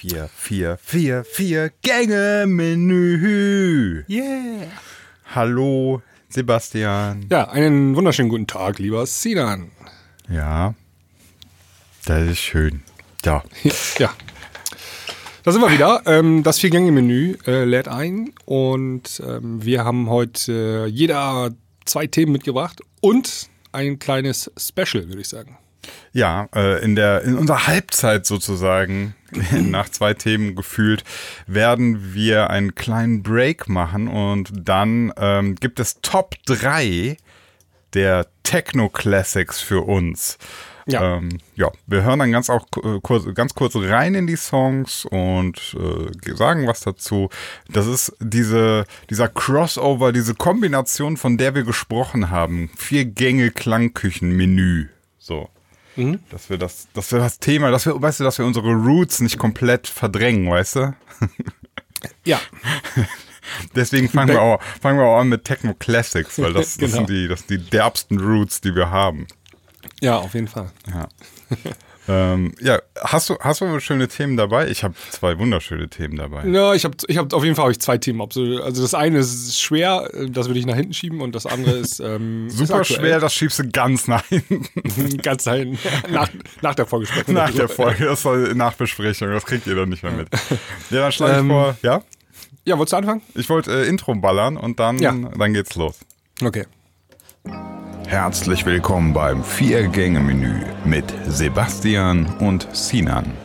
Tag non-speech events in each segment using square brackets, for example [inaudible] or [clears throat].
Vier, vier, vier, vier Gänge Menü. Yeah. Hallo, Sebastian. Ja, einen wunderschönen guten Tag, lieber Sinan. Ja, das ist schön. Ja. [laughs] Ja. Da sind wir wieder. Ähm, das Vier-Gänge-Menü äh, lädt ein und ähm, wir haben heute äh, jeder zwei Themen mitgebracht und ein kleines Special, würde ich sagen. Ja, äh, in der in unserer Halbzeit sozusagen [laughs] [laughs] nach zwei Themen gefühlt werden wir einen kleinen Break machen und dann ähm, gibt es Top 3 der Techno Classics für uns. Ja. Ähm, ja, wir hören dann ganz auch äh, kurz, ganz kurz rein in die Songs und äh, sagen was dazu. Das ist diese, dieser Crossover, diese Kombination, von der wir gesprochen haben. Vier Gänge Klangküchen-Menü. So. Dass wir das, dass wir das Thema, dass wir, weißt du, dass wir unsere Roots nicht komplett verdrängen, weißt du? Ja. [laughs] Deswegen fangen wir auch, fangen wir auch an mit Techno Classics, weil das, [laughs] das Genau. sind die, das sind die derbsten Roots, die wir haben. Ja, auf jeden Fall. Ja. [laughs] ähm, ja, hast du, hast du schöne Themen dabei? Ich habe zwei wunderschöne Themen dabei. Ja, ich habe ich hab, auf jeden Fall hab ich zwei Themen. Also das eine ist schwer, äh, das würde ich nach hinten schieben und das andere ist [laughs] ähm, ist Super aktuell. schwer, das schiebst du ganz nach hinten. [laughs] Ganz nach hinten. Nach, nach der Vorgesprächung. nach der Folge. Das soll Nachbesprechung, das kriegt ihr doch nicht mehr mit. Ja, dann schlage ich Ähm, vor, ja? Ja, wolltest du anfangen? Ich wollte äh, Intro ballern und dann, Ja. dann geht's los. Okay. Herzlich willkommen beim Vier-Gänge-Menü mit Sebastian und Sinan.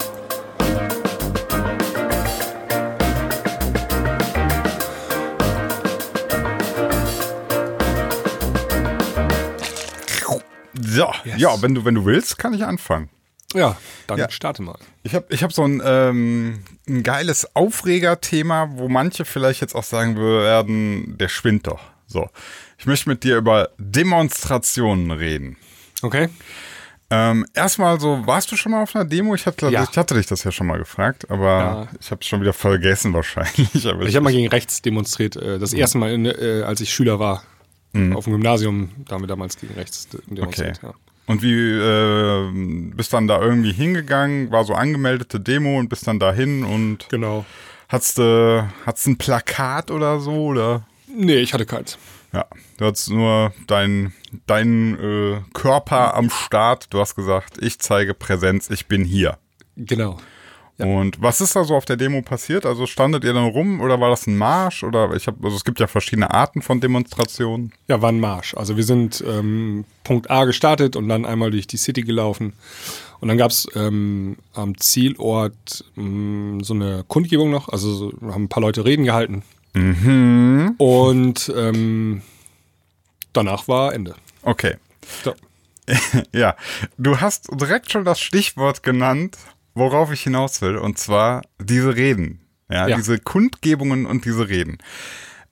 So, ja, wenn du, wenn du willst, kann ich anfangen. Ja, dann Ja. starte mal. Ich habe ich hab so ein, ähm, ein geiles Aufregerthema, wo manche vielleicht jetzt auch sagen werden, der schwindt doch. So, ich möchte mit dir über Demonstrationen reden. Okay. Ähm, erstmal so, warst du schon mal auf einer Demo? Ich hatte, Ja. ich hatte dich das ja schon mal gefragt, aber Ja. ich habe es schon wieder vergessen wahrscheinlich. [laughs] Ich habe mal gegen rechts demonstriert. äh, Das erste Mal, in, äh, als ich Schüler war. Auf dem Gymnasium, da haben wir damals gegen rechts de- demonstriert. Okay. Ja. Und wie äh, bist dann da irgendwie hingegangen? War so angemeldete Demo und bist dann dahin und Genau. hattest du hat's ein Plakat oder so oder? Nee, ich hatte keins. Ja, du hattest nur dein, dein äh, Körper am Start. Du hast gesagt, ich zeige Präsenz, ich bin hier. Genau. Und was ist da so auf der Demo passiert? Also standet ihr dann rum oder war das ein Marsch? Oder ich habe, also es gibt ja verschiedene Arten von Demonstrationen. Ja, war ein Marsch. Also wir sind ähm, Punkt A gestartet und dann einmal durch die City gelaufen. Und dann gab es ähm, am Zielort ähm, so eine Kundgebung noch. Also so, haben ein paar Leute Reden gehalten. Und ähm, danach war Ende. Okay. So. [laughs] Ja, du hast direkt schon das Stichwort genannt, worauf ich hinaus will, und zwar diese Reden. Ja, Ja. diese Kundgebungen und diese Reden.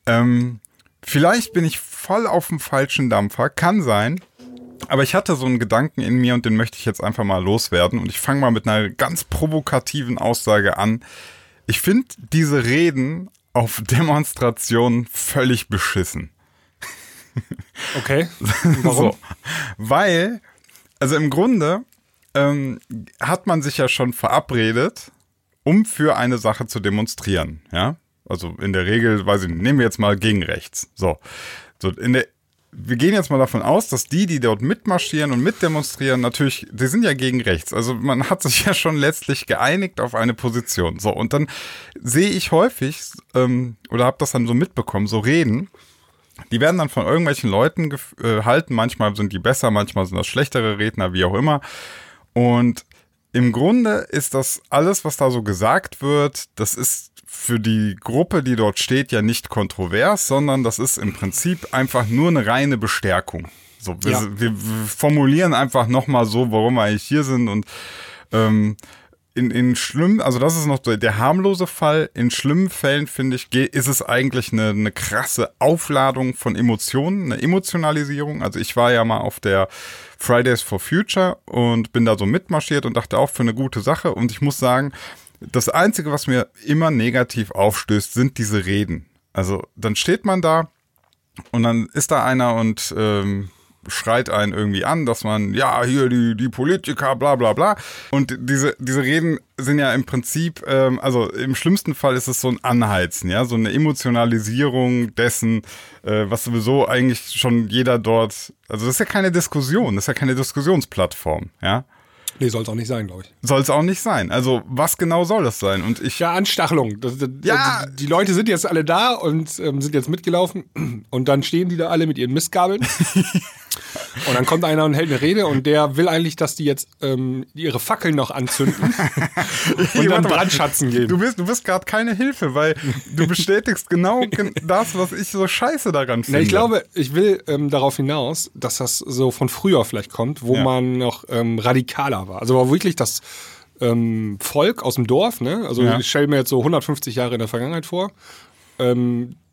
Ähm, vielleicht bin ich voll auf dem falschen Dampfer, kann sein. Aber ich hatte so einen Gedanken in mir und den möchte ich jetzt einfach mal loswerden. Und ich fange mal mit einer ganz provokativen Aussage an. Ich finde diese Reden auf Demonstrationen völlig beschissen. Okay. [laughs] Warum? So. Weil, also im Grunde ähm, hat man sich ja schon verabredet, um für eine Sache zu demonstrieren, ja. Also in der Regel, weiß ich nicht, nehmen wir jetzt mal gegen rechts. So. So, in der, wir gehen jetzt mal davon aus, dass die, die dort mitmarschieren und mitdemonstrieren, natürlich, die sind ja gegen rechts. Also man hat sich ja schon letztlich geeinigt auf eine Position. So, und dann sehe ich häufig, ähm, oder habe das dann so mitbekommen, so Reden, die werden dann von irgendwelchen Leuten gef- äh, gehalten. Manchmal sind die besser, manchmal sind das schlechtere Redner, wie auch immer. Und im Grunde ist das alles, was da so gesagt wird, das ist für die Gruppe, die dort steht, ja nicht kontrovers, sondern das ist im Prinzip einfach nur eine reine Bestärkung. So, wir, Ja. wir, formulieren einfach nochmal so, warum wir eigentlich hier sind und ähm, in, in schlimmen, also das ist noch der, der harmlose Fall. In schlimmen Fällen, finde ich, ist es eigentlich eine, eine krasse Aufladung von Emotionen, eine Emotionalisierung. Also ich war ja mal auf der Fridays for Future und bin da so mitmarschiert und dachte auch für eine gute Sache. Und ich muss sagen, das Einzige, was mir immer negativ aufstößt, sind diese Reden. Also dann steht man da und dann ist da einer und ähm, schreit einen irgendwie an, dass man, ja, hier die, die Politiker, bla bla bla. Und diese, diese Reden sind ja im Prinzip, ähm, also im schlimmsten Fall ist es so ein Anheizen, ja, so eine Emotionalisierung dessen, äh, was sowieso eigentlich schon jeder dort, also das ist ja keine Diskussion, das ist ja keine Diskussionsplattform, ja. Nee, soll es auch nicht sein, glaube ich. Soll es auch nicht sein. Also, was genau soll das sein? Und ich. Ja, Anstachelung. Das, das, Ja. Die, die Leute sind jetzt alle da und ähm, sind jetzt mitgelaufen. Und dann stehen die da alle mit ihren Mistgabeln. [laughs] und dann kommt einer und hält eine Rede und der will eigentlich, dass die jetzt ähm, ihre Fackeln noch anzünden [laughs] und dann. Brandschatzen gehen. Du bist, du bist gerade keine Hilfe, weil du bestätigst genau gen- das, was ich so scheiße daran finde. Na, ich glaube, ich will ähm, darauf hinaus, dass das so von früher vielleicht kommt, wo Ja. man noch ähm, radikaler war. Also war wirklich das ähm, Volk aus dem Dorf, ne? Also Ja. ich stelle mir jetzt so 150 Jahre in der Vergangenheit vor.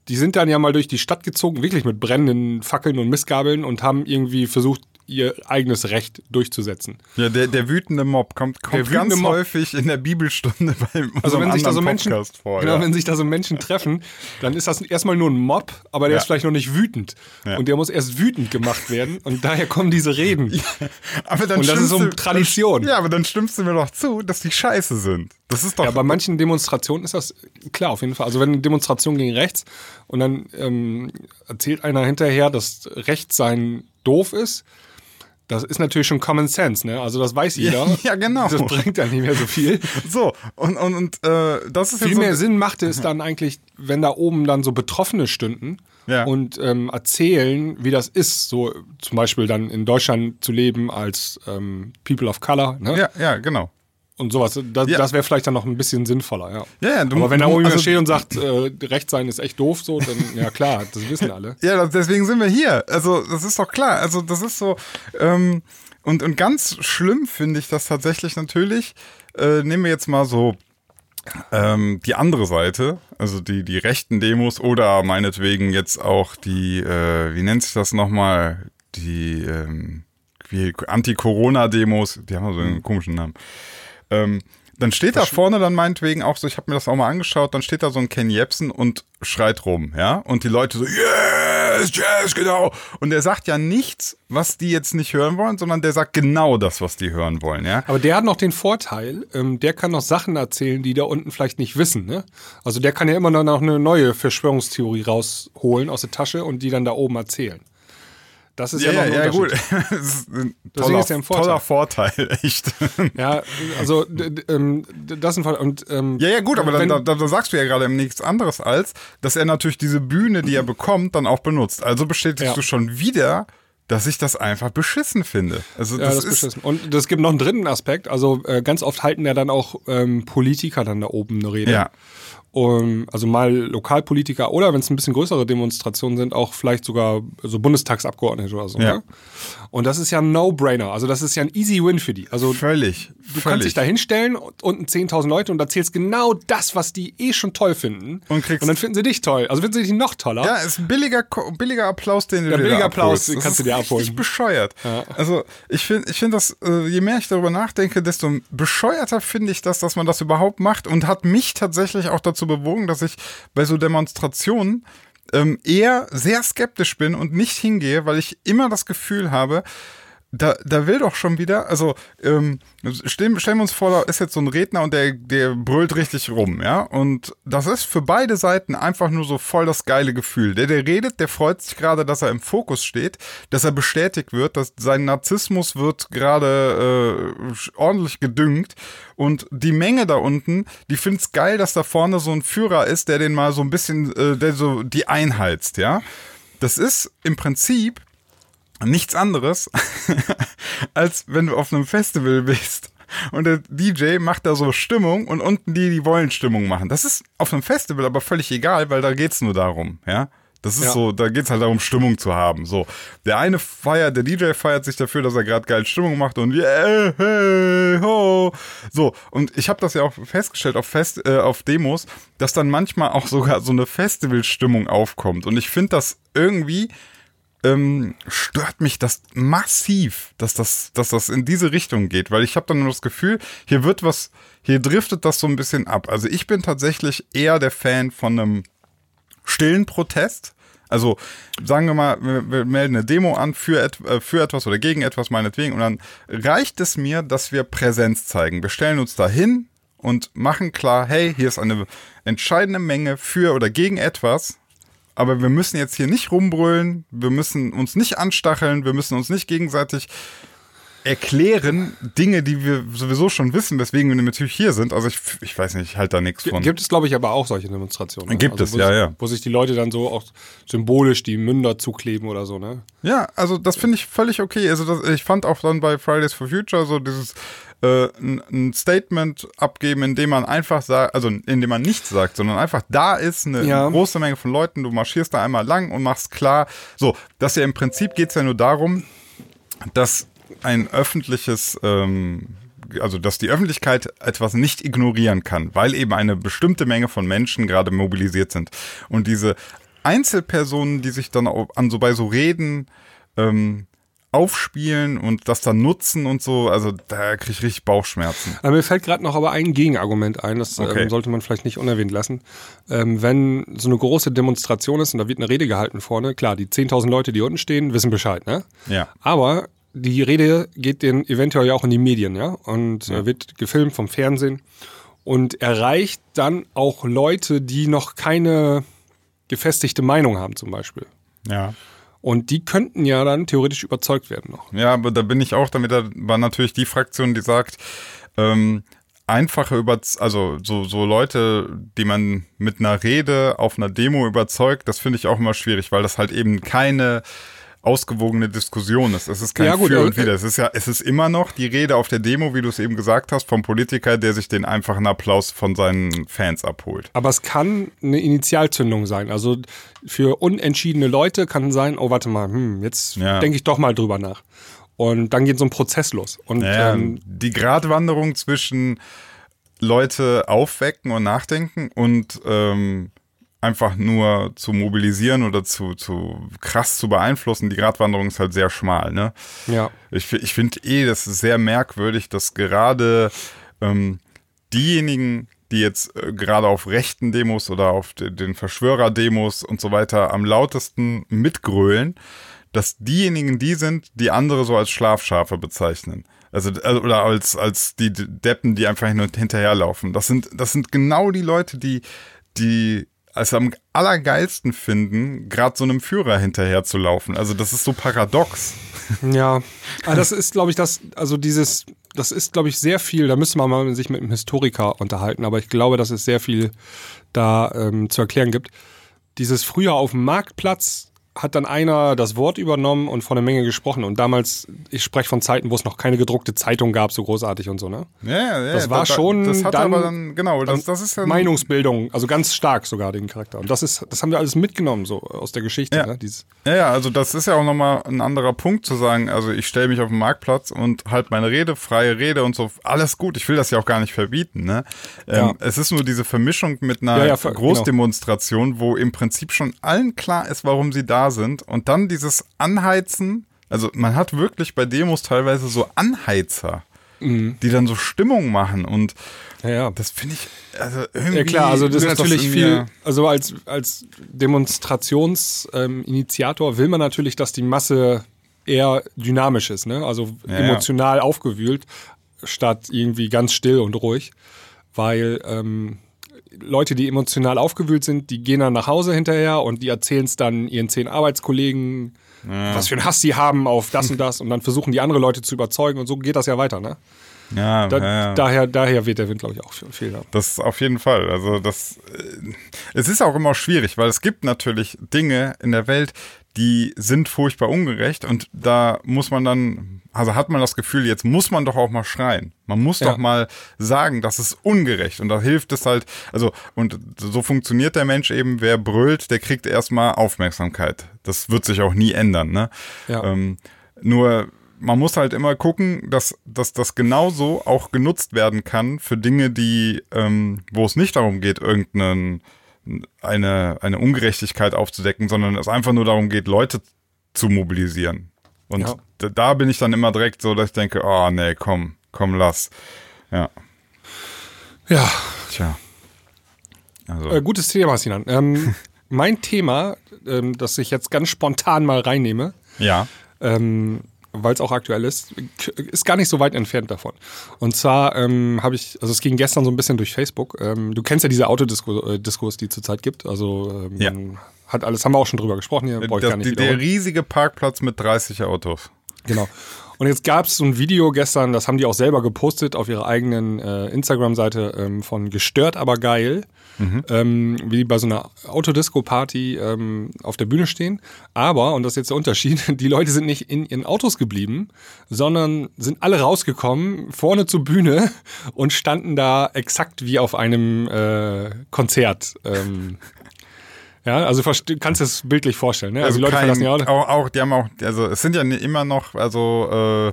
Die sind dann ja mal durch die Stadt gezogen, wirklich mit brennenden Fackeln und Mistgabeln und haben irgendwie versucht, ihr eigenes Recht durchzusetzen. Ja, der, der wütende Mob kommt, kommt ganz Mob. häufig in der Bibelstunde beim Also wenn sich da so Menschen, Podcast vor. genau, ja. wenn sich da so Menschen treffen, dann ist das erstmal nur ein Mob, aber der Ja. ist vielleicht noch nicht wütend. Ja. Und der muss erst wütend gemacht werden und daher kommen diese Reden. [laughs] aber dann und das ist stimmst so eine du- Tradition. Ja, aber dann stimmst du mir doch zu, dass die scheiße sind. Das ist doch. Ja, bei manchen Demonstrationen ist das klar auf jeden Fall. Also wenn eine Demonstration gegen rechts und dann ähm, erzählt einer hinterher, dass Rechts sein doof ist, das ist natürlich schon Common Sense, ne? Also das weiß jeder. [laughs] ja, genau. Das bringt dann nicht mehr so viel. [laughs] so, und, und, und äh, das ist Viel ja so, mehr Sinn machte es dann eigentlich, wenn da oben dann so Betroffene stünden Ja. und ähm, erzählen, wie das ist, so zum Beispiel dann in Deutschland zu leben als ähm, People of Color, ne? Ja, ja, genau. Und sowas. Das, Ja. das wäre vielleicht dann noch ein bisschen sinnvoller, ja. Ja, ja, du- Aber wenn da du- oben jemand also- steht und sagt, äh, recht sein ist echt doof, so, dann, ja klar, das wissen alle. [laughs] Ja, deswegen sind wir hier. Also, das ist doch klar. Also, das ist so. Ähm, und, und ganz schlimm finde ich das tatsächlich natürlich. Äh, nehmen wir jetzt mal so ähm, die andere Seite, also die, die rechten Demos oder meinetwegen jetzt auch die, äh, wie nennt sich das nochmal? Die ähm, Anti-Corona-Demos, die haben so einen komischen Namen. Ähm, dann steht da vorne dann meinetwegen auch so, ich habe mir das auch mal angeschaut, dann steht da so ein Ken Jebsen und schreit rum, ja? Und die Leute so, yes, yes, genau. Und er sagt ja nichts, was die jetzt nicht hören wollen, sondern der sagt genau das, was die hören wollen, ja? Aber der hat noch den Vorteil, ähm, der kann noch Sachen erzählen, die da unten vielleicht nicht wissen. Ne? Also der kann ja immer noch eine neue Verschwörungstheorie rausholen aus der Tasche und die dann da oben erzählen. Das ist ja, noch ein gut. Unterschied. [laughs] Das ist ein toller, ist er ein Vorteil. toller Vorteil, [laughs] echt. Ja, also ähm, das ist ein Fall. Und, ähm, Ja, ja, gut, aber dann, wenn- da, da, da sagst du ja gerade nichts anderes als, dass er natürlich diese Bühne, die er bekommt, dann auch benutzt. Also bestätigst Ja. du schon wieder, dass ich das einfach beschissen finde. Also Ja, das, das, ist beschissen. Und es gibt noch einen dritten Aspekt. Also äh, ganz oft halten ja dann auch ähm, Politiker dann da oben eine Rede. ja. Um, also mal Lokalpolitiker oder wenn es ein bisschen größere Demonstrationen sind, auch vielleicht sogar so Bundestagsabgeordnete oder so. Ja. Ne? Und das ist ja ein No-Brainer. Also das ist ja ein easy Win für die. Also Völlig. du kannst dich da hinstellen und unten 10.000 Leute und erzählst genau das, was die eh schon toll finden. Und kriegst- dann finden sie dich toll. Also finden sie dich noch toller. Ja, ist ein billiger, billiger Applaus, den du Ja, dir billiger Applaus, Das kannst ist du dir richtig abholen. bescheuert. Also ich finde, ich finde das, äh, je mehr ich darüber nachdenke, desto bescheuerter finde ich das, dass man das überhaupt macht und hat mich tatsächlich auch dazu bewogen, dass ich bei so Demonstrationen ähm, eher sehr skeptisch bin und nicht hingehe, weil ich immer das Gefühl habe, da, da will doch schon wieder, also ähm, stellen, stellen wir uns vor, da ist jetzt so ein Redner und der, der brüllt richtig rum, ja. Und das ist für beide Seiten einfach nur so voll das geile Gefühl. Der, der redet, der freut sich gerade, dass er im Fokus steht, dass er bestätigt wird, dass sein Narzissmus wird gerade äh, ordentlich gedüngt. Und die Menge da unten, die findet's geil, dass da vorne so ein Führer ist, der den mal so ein bisschen, äh, der so die einheizt, ja. Das ist im Prinzip nichts anderes, [laughs] als wenn du auf einem Festival bist und der DJ macht da so Stimmung und unten die, die wollen Stimmung machen. Das ist auf einem Festival aber völlig egal, weil da geht's nur darum, ja. Das ist Ja. so, da geht's halt darum, Stimmung zu haben. So, der eine feiert, der DJ feiert sich dafür, dass er gerade geil Stimmung macht und yeah, hey, ho. So, und ich habe das ja auch festgestellt auf Fest, äh, auf Demos, dass dann manchmal auch sogar so eine Festivalstimmung aufkommt. Und ich finde das irgendwie ähm, stört mich das massiv, dass das, dass das in diese Richtung geht, weil ich habe dann nur das Gefühl, hier wird was, hier driftet das so ein bisschen ab. Also ich bin tatsächlich eher der Fan von einem stillen Protest, Also sagen wir mal, wir, melden eine Demo an für, et, äh, für etwas oder gegen etwas meinetwegen und dann reicht es mir, dass wir Präsenz zeigen. Wir stellen uns da hin und machen klar, hey, hier ist eine entscheidende Menge für oder gegen etwas. Aber wir müssen jetzt hier nicht rumbrüllen, wir müssen uns nicht anstacheln, wir müssen uns nicht gegenseitig erklären Dinge, die wir sowieso schon wissen, weswegen wir natürlich hier sind. Also ich, ich weiß nicht, ich halte da nichts von. Gibt es, glaube ich, aber auch solche Demonstrationen. Gibt also, es, ja, ja. Wo sich die Leute dann so auch symbolisch die Münder zukleben oder so, ne? Ja, also das finde ich völlig okay. Also das, ich fand auch dann bei Fridays for Future so dieses äh, ein, Statement abgeben, indem man einfach sagt, also indem man nichts sagt, sondern einfach da ist eine Ja. große Menge von Leuten, du marschierst da einmal lang und machst klar, so, dass ja im Prinzip geht es ja nur darum, dass ein öffentliches, ähm, also dass die Öffentlichkeit etwas nicht ignorieren kann, weil eben eine bestimmte Menge von Menschen gerade mobilisiert sind. Und diese Einzelpersonen, die sich dann an so bei so Reden ähm, aufspielen und das dann nutzen und so, also da kriege ich richtig Bauchschmerzen. Aber mir fällt gerade noch aber ein Gegenargument ein, das Okay. ähm, sollte man vielleicht nicht unerwähnt lassen. Ähm, wenn so eine große Demonstration ist und da wird eine Rede gehalten vorne, klar, die 10.000 Leute, die unten stehen, wissen Bescheid, ne? Ja. Aber die Rede geht dann eventuell ja auch in die Medien, ja, und äh, wird gefilmt vom Fernsehen und erreicht dann auch Leute, die noch keine gefestigte Meinung haben, zum Beispiel. Ja. Und die könnten ja dann theoretisch überzeugt werden noch. Ja, aber da bin ich auch damit, da war natürlich die Fraktion, die sagt, ähm, einfache über, also so, so Leute, die man mit einer Rede auf einer Demo überzeugt, das finde ich auch immer schwierig, weil das halt eben keine ausgewogene Diskussion ist. Es ist kein Ja, gut, Für und Wider. Es ist ja, es ist immer noch die Rede auf der Demo, wie du es eben gesagt hast, vom Politiker, der sich den einfachen Applaus von seinen Fans abholt. Aber es kann eine Initialzündung sein. Also für unentschiedene Leute kann sein, oh, warte mal, hm, jetzt Ja. denke ich doch mal drüber nach. Und dann geht so ein Prozess los. Und Ja, ähm, die Gratwanderung zwischen Leute aufwecken und nachdenken und ähm, einfach nur zu mobilisieren oder zu, zu krass zu beeinflussen, die Gratwanderung ist halt sehr schmal, ne? ja. Ich, ich finde eh, das ist sehr merkwürdig, dass gerade ähm, diejenigen, die jetzt äh, gerade auf rechten Demos oder auf de, den Verschwörer-Demos und so weiter am lautesten mitgrölen, dass diejenigen die sind, die andere so als Schlafschafe bezeichnen. Also, also oder als, als die Deppen, die einfach hin und hinterherlaufen. Das sind, das sind genau die Leute, die, die es am allergeilsten finden, gerade so einem Führer hinterher zu laufen. Also das ist so paradox. Ja, aber das ist, glaube ich, das, also dieses, das ist, glaube ich, sehr viel, da müsste man mal sich mit einem Historiker unterhalten, aber ich glaube, dass es sehr viel da ähm, zu erklären gibt. Dieses früher auf dem Marktplatz hat dann einer das Wort übernommen und von der Menge gesprochen. Und damals, ich spreche von Zeiten, wo es noch keine gedruckte Zeitung gab, so großartig und so, ne? Ja, ja, Das war schon Das hat dann- aber dann, genau, das, das ist ja. Meinungsbildung, also ganz stark sogar den Charakter. Und das ist, das haben wir alles mitgenommen, so aus der Geschichte, Ja. ne? Dieses, Ja, ja, also das ist ja auch nochmal ein anderer Punkt zu sagen, also ich stelle mich auf den Marktplatz und halt meine Rede, freie Rede und so, alles gut, ich will das ja auch gar nicht verbieten, ne? Ähm, Ja. Es ist nur diese Vermischung mit einer Ja, ja, ver- Großdemonstration, wo im Prinzip schon allen klar ist, warum sie da sind und dann dieses Anheizen, also man hat wirklich bei Demos teilweise so Anheizer, Mhm. die dann so Stimmung machen und ja, ja. das finde ich, also irgendwie. Ja klar, also das ist natürlich in viel, also als, als Demonstrationsinitiator will man natürlich, dass die Masse eher dynamisch ist, ne? also Ja, emotional aufgewühlt, statt irgendwie ganz still und ruhig, weil ähm, Leute, die emotional aufgewühlt sind, die gehen dann nach Hause hinterher und die erzählen es dann ihren zehn Arbeitskollegen, was für einen Hass sie haben auf das und das und dann versuchen die andere Leute zu überzeugen und so geht das ja weiter. Ne? Ja, Da, ja, ja. Daher, daher wird der Wind, glaube ich, auch viel. Ja. Das auf jeden Fall. Also das, äh, es ist auch immer schwierig, weil es gibt natürlich Dinge in der Welt, die sind furchtbar ungerecht und da muss man dann, also hat man das Gefühl, jetzt muss man doch auch mal schreien. Man muss Ja. doch mal sagen, das ist ungerecht und da hilft es halt, also und so funktioniert der Mensch eben, wer brüllt, der kriegt erstmal Aufmerksamkeit. Das wird sich auch nie ändern, ne? Ja. Ähm, nur man muss halt immer gucken, dass, dass das genauso auch genutzt werden kann für Dinge, die, ähm, wo es nicht darum geht, irgendeinen eine, eine Ungerechtigkeit aufzudecken, sondern es einfach nur darum geht, Leute zu mobilisieren. Und Ja. da, da bin ich dann immer direkt so, dass ich denke, oh nee, komm, komm, lass. Ja, ja, tja. Also, Äh, gutes Thema, Sinan. Ähm, [laughs] mein Thema, ähm, das ich jetzt ganz spontan mal reinnehme, Ja. ähm, weil es auch aktuell ist, ist gar nicht so weit entfernt davon. Und zwar ähm, habe ich, also es ging gestern so ein bisschen durch Facebook. Ähm, du kennst ja diese Autodiskos, äh, die es zurzeit gibt. Also ähm, Ja. hat alles, haben wir auch schon drüber gesprochen hier, brauche ich Das, gar nicht der riesige Parkplatz mit 30 Autos. Genau. Und jetzt gab es so ein Video gestern, das haben die auch selber gepostet auf ihrer eigenen äh, Instagram-Seite ähm, von Gestört aber geil, ähm, wie bei so einer Autodisco-Party ähm, auf der Bühne stehen. Aber, und das ist jetzt der Unterschied, [laughs] die Leute sind nicht in ihren Autos geblieben, sondern sind alle rausgekommen, vorne zur Bühne [laughs] und standen da exakt wie auf einem äh, Konzert. Ähm, [laughs] ja, also verste- du kannst es bildlich vorstellen. Ne? Also, die Leute kein- verlassen Autos. auch, auch, die haben auch, also es sind ja immer noch, also äh,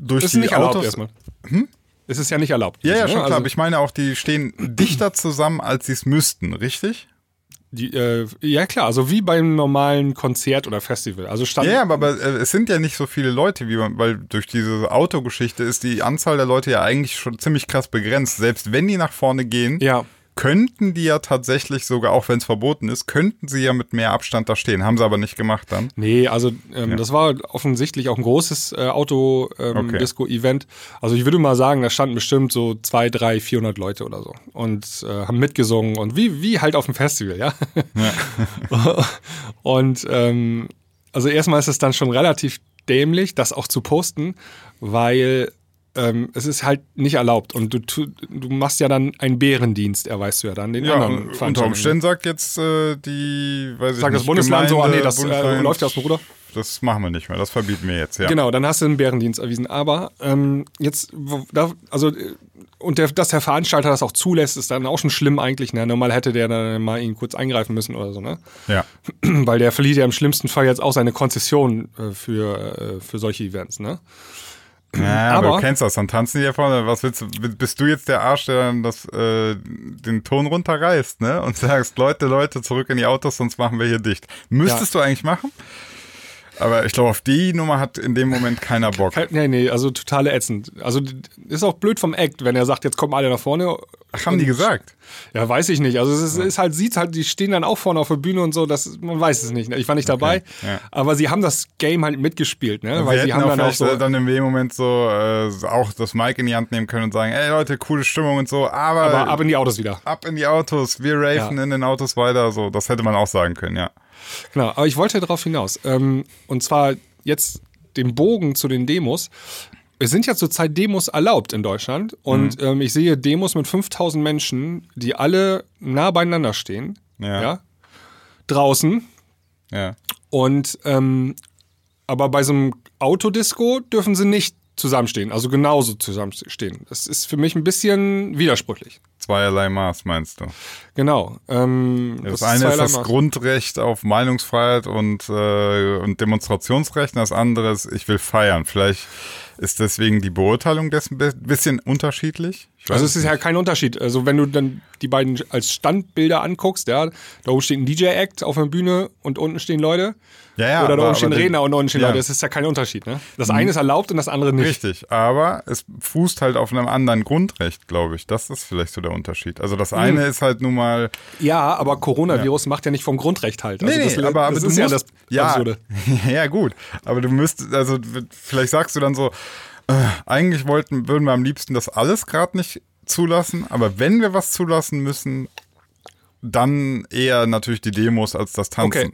durch Das ist die Autos. erstmal. Es ist ja nicht erlaubt. Ja, ja, ne? schon klar. Also aber ich meine auch, die stehen dichter zusammen, als sie es müssten, richtig? die, äh, ja, klar, also wie beim normalen Konzert oder Festival. Also stand, Ja, ja, aber, aber äh, es sind ja nicht so viele Leute, wie man, weil durch diese Autogeschichte ist die Anzahl der Leute ja eigentlich schon ziemlich krass begrenzt. Selbst wenn die nach vorne gehen, ja, könnten die ja tatsächlich sogar, auch wenn es verboten ist, könnten sie ja mit mehr Abstand da stehen. Haben sie aber nicht gemacht dann. nee, also ähm, das war offensichtlich auch ein großes äh, Okay. Auto-Disco-Event. also ich würde mal sagen, da standen bestimmt so zwei, drei, 400 Leute oder so und äh, haben mitgesungen und wie, wie halt auf dem Festival, ja. [laughs] und ähm, also erstmal ist es dann schon relativ dämlich, das auch zu posten, weil ähm, es ist halt nicht erlaubt und du, du machst ja dann einen Bärendienst, erweist du ja dann den Ja, anderen und unter. Umständen sagt jetzt äh, die, weiß ich Sagt nicht, das Bundesland so, ah nee, Gemeinde, das äh, läuft ja aus dem Ruder. Das machen wir nicht mehr, das verbieten wir jetzt, ja. Genau, dann hast du einen Bärendienst erwiesen. Aber ähm, jetzt, wo, da, also, äh, und der, dass der Veranstalter das auch zulässt, ist dann auch schon schlimm eigentlich. Ne? Normal hätte der dann mal ihn kurz eingreifen müssen oder so, ne? Ja. Weil der verliert ja im schlimmsten Fall jetzt auch seine Konzession äh, für, äh, für solche Events, ne? Ja, [clears throat] aber, du kennst das, dann tanzen die ja vorne. Was willst du, bist du jetzt der Arsch, der dann das, äh, den Ton runterreißt, ne? Und [laughs] sagst, Leute, Leute, zurück in die Autos, sonst machen wir hier dicht. Müsstest du eigentlich machen? Aber ich glaube, auf die Nummer hat in dem Moment keiner Bock. Nee, nee, also totale ätzend. Also ist auch blöd vom Act, wenn er sagt, jetzt kommen alle nach vorne. Ach, haben die gesagt? Ja, weiß ich nicht. Also es ist, ist halt, sieht halt, die stehen dann auch vorne auf der Bühne und so, das, man weiß es nicht. Ich war nicht dabei, ja. aber sie haben das Game halt mitgespielt, ne? Weil sie hätten haben auch dann auch so. äh, dann in dem Moment so äh, auch das Mic in die Hand nehmen können und sagen, ey Leute, coole Stimmung und so, aber, aber ab in die Autos wieder. ab in die Autos, wir raven Ja. in den Autos weiter, so, das hätte man auch sagen können, ja. Genau, aber ich wollte darauf hinaus. Ähm, und zwar jetzt den Bogen zu den Demos. Es sind ja zurzeit Demos erlaubt in Deutschland und Mhm. ähm, ich sehe Demos mit 5000 Menschen, die alle nah beieinander stehen. Ja. draußen. Ja. Und ähm, aber bei so einem Autodisco dürfen sie nicht zusammenstehen, also genauso zusammenstehen. Das ist für mich ein bisschen widersprüchlich. Zweierlei Maß, meinst du? Genau. Ähm, Das, ist eine ist das Maß. Grundrecht auf Meinungsfreiheit und, äh, und Demonstrationsrecht, und das andere ist, ich will feiern. Vielleicht ist deswegen die Beurteilung dessen ein bisschen unterschiedlich. Also es ist ja kein Unterschied. Also wenn du dann die beiden als Standbilder anguckst, ja, da oben steht ein DJ-Act auf der Bühne und unten stehen Leute. Ja, ja, Oder da aber- oben stehen aber Redner und unten stehen ja. Leute. Das ist ja kein Unterschied. Ne? Das eine ist erlaubt und das andere nicht. Richtig, aber es fußt halt auf einem anderen Grundrecht, glaube ich. Das ist vielleicht so der Unterschied. Also das eine Hm. ist halt nun mal. Ja, aber Coronavirus macht ja nicht vom Grundrecht halt. Also das, aber, aber das du ist ja das ja, Absurde. [laughs] ja, gut. Aber du müsstest, also vielleicht sagst du dann so, äh, eigentlich wollten, würden wir am liebsten das alles gerade nicht zulassen, aber wenn wir was zulassen müssen, dann eher natürlich die Demos als das Tanzen. Okay,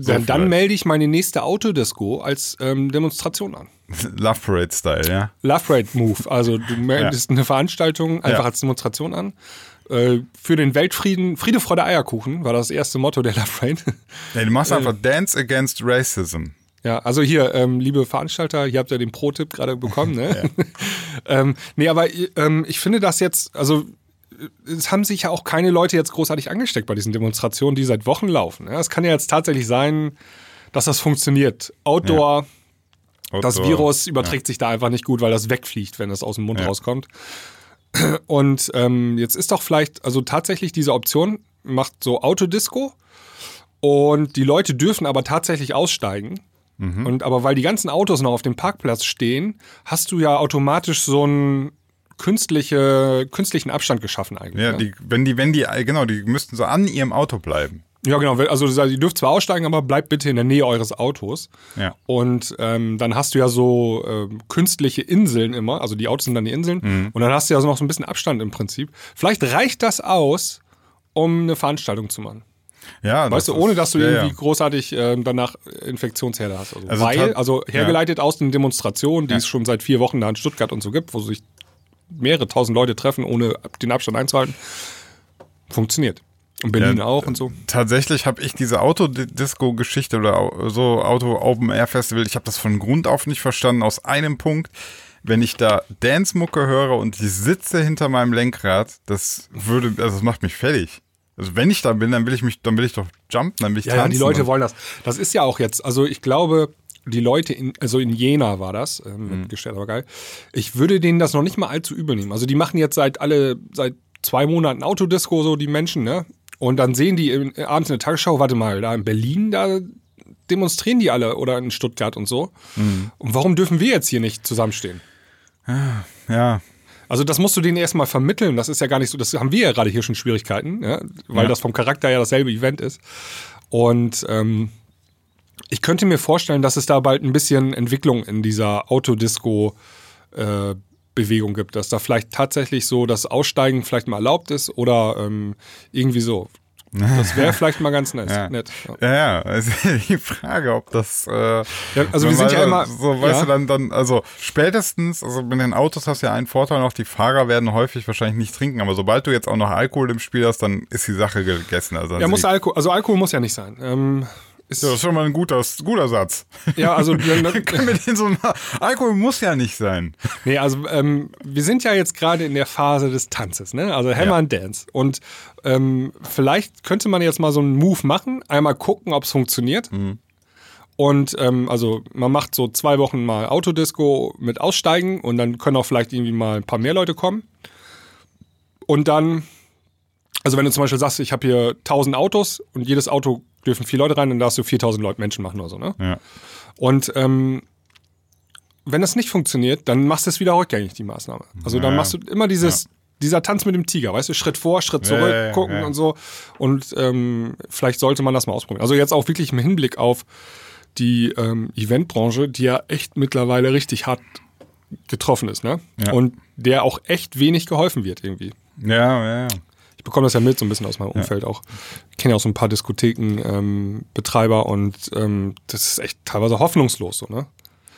So dann, dann melde ich meine nächste Autodisco als ähm, Demonstration an. [laughs] Love Parade Style, ja. Love Parade Move. Also du [laughs] meldest eine Veranstaltung einfach Ja. als Demonstration an. Äh, für den Weltfrieden, Friede, Freude, Eierkuchen war das erste Motto der Love Parade. Nee, du Äh. machst einfach Dance Against Racism. Ja, also hier, ähm, liebe Veranstalter, hier habt ihr den Pro-Tipp gerade bekommen, ne? [laughs] [laughs] ähm, nee, aber ähm, ich finde das jetzt, also es haben sich ja auch keine Leute jetzt großartig angesteckt bei diesen Demonstrationen, die seit Wochen laufen. Ja? Es kann ja jetzt tatsächlich sein, dass das funktioniert. Outdoor, das Outdoor. Virus überträgt sich da einfach nicht gut, weil das wegfliegt, wenn es aus dem Mund Ja. rauskommt. [clears throat] Und ähm, jetzt ist doch vielleicht, also tatsächlich diese Option macht so Autodisco und die Leute dürfen aber tatsächlich aussteigen. Mhm. Und aber weil die ganzen Autos noch auf dem Parkplatz stehen, hast du ja automatisch so einen künstliche, künstlichen Abstand geschaffen eigentlich. Ja, ne? die, wenn die, wenn die, genau, die müssten so an ihrem Auto bleiben. Ja, genau. Also ihr dürft zwar aussteigen, aber bleibt bitte in der Nähe eures Autos. Ja. Und ähm, dann hast du ja so ähm, künstliche Inseln immer. Also die Autos sind dann die Inseln. Mhm. Und dann hast du ja so noch so ein bisschen Abstand im Prinzip. Vielleicht reicht das aus, um eine Veranstaltung zu machen. Ja, Weißt du, ohne ist- dass du ja, irgendwie ja. großartig ähm, danach Infektionsherde hast. Also, Also weil, also hergeleitet aus den Demonstrationen, die es schon seit vier Wochen da in Stuttgart und so gibt, wo sich mehrere tausend Leute treffen, ohne den Abstand einzuhalten, funktioniert. Und Berlin Ja, auch und so. Tatsächlich habe ich diese Autodisco-Geschichte oder so Auto-Open-Air-Festival, ich habe das von Grund auf nicht verstanden, aus einem Punkt. Wenn ich da Dance-Mucke höre und ich sitze hinter meinem Lenkrad, das würde, also das macht mich fertig. Also wenn ich da bin, dann will ich mich, dann will ich doch jumpen, dann will ich Ja, ja, tanzen. die Leute wollen das. Das ist ja auch jetzt, also ich glaube, die Leute, in, also in Jena war das, ähm, Mhm. mit Gestell, aber geil. Ich würde denen das noch nicht mal allzu übel nehmen. Also die machen jetzt seit alle, seit zwei Monaten Autodisco, so die Menschen, ne? Und dann sehen die in, abends in der Tagesschau, warte mal, da in Berlin, da demonstrieren die alle oder in Stuttgart und so. Mhm. Und warum dürfen wir jetzt hier nicht zusammenstehen? Ja, Also das musst du denen erstmal vermitteln. Das ist ja gar nicht so, das haben wir ja gerade hier schon Schwierigkeiten, ja? weil Ja. das vom Charakter ja dasselbe Event ist. Und ähm, ich könnte mir vorstellen, dass es da bald ein bisschen Entwicklung in dieser Autodisco äh, Bewegung gibt, dass da vielleicht tatsächlich so das Aussteigen vielleicht mal erlaubt ist oder ähm, irgendwie so. Das wäre [laughs] vielleicht mal ganz nett. Ja. nett ja. Ja, also [laughs] die Frage, ob das. Äh, Ja, also wir sind ja immer- So, weißt ja. du, dann, dann, also spätestens, also mit den Autos hast du ja einen Vorteil noch, die Fahrer werden häufig wahrscheinlich nicht trinken, aber sobald du jetzt auch noch Alkohol im Spiel hast, dann ist die Sache gegessen. Also, Ja, muss Alkohol, also Alkohol muss ja nicht sein. Ähm, ist, Ja, das ist schon mal ein guter, guter Satz. ja, also [laughs] Können wir den so mal, Alkohol muss ja nicht sein. Nee, also ähm, wir sind ja jetzt gerade in der Phase des Tanzes, ne? Also Hammer Ja. and Dance. Und ähm, vielleicht könnte man jetzt mal so einen Move machen, einmal gucken, ob es funktioniert. Und ähm, also man macht so zwei Wochen mal Autodisco mit Aussteigen und dann können auch vielleicht irgendwie mal ein paar mehr Leute kommen. Und dann, also wenn du zum Beispiel sagst, ich habe hier 1000 Autos und jedes Auto dürfen vier Leute rein, dann darfst du 4000 Leute Menschen machen oder so, ne? Ja. Und ähm, wenn das nicht funktioniert, dann machst du es wieder rückgängig, die Maßnahme. Also dann machst du immer dieses, dieser Tanz mit dem Tiger, weißt du, Schritt vor, Schritt zurück, Ja, ja, gucken ja. und so. Und ähm, vielleicht sollte man das mal ausprobieren. Also jetzt auch wirklich im Hinblick auf die ähm, Eventbranche, die ja echt mittlerweile richtig hart getroffen ist, ne? Ja. Und der auch echt wenig geholfen wird irgendwie. Ja, ja, ja. Ich bekomme das ja mit so ein bisschen aus meinem Umfeld auch. Ich kenne ja auch so ein paar Diskothekenbetreiber ähm, Betreiber und ähm, das ist echt teilweise hoffnungslos so, ne?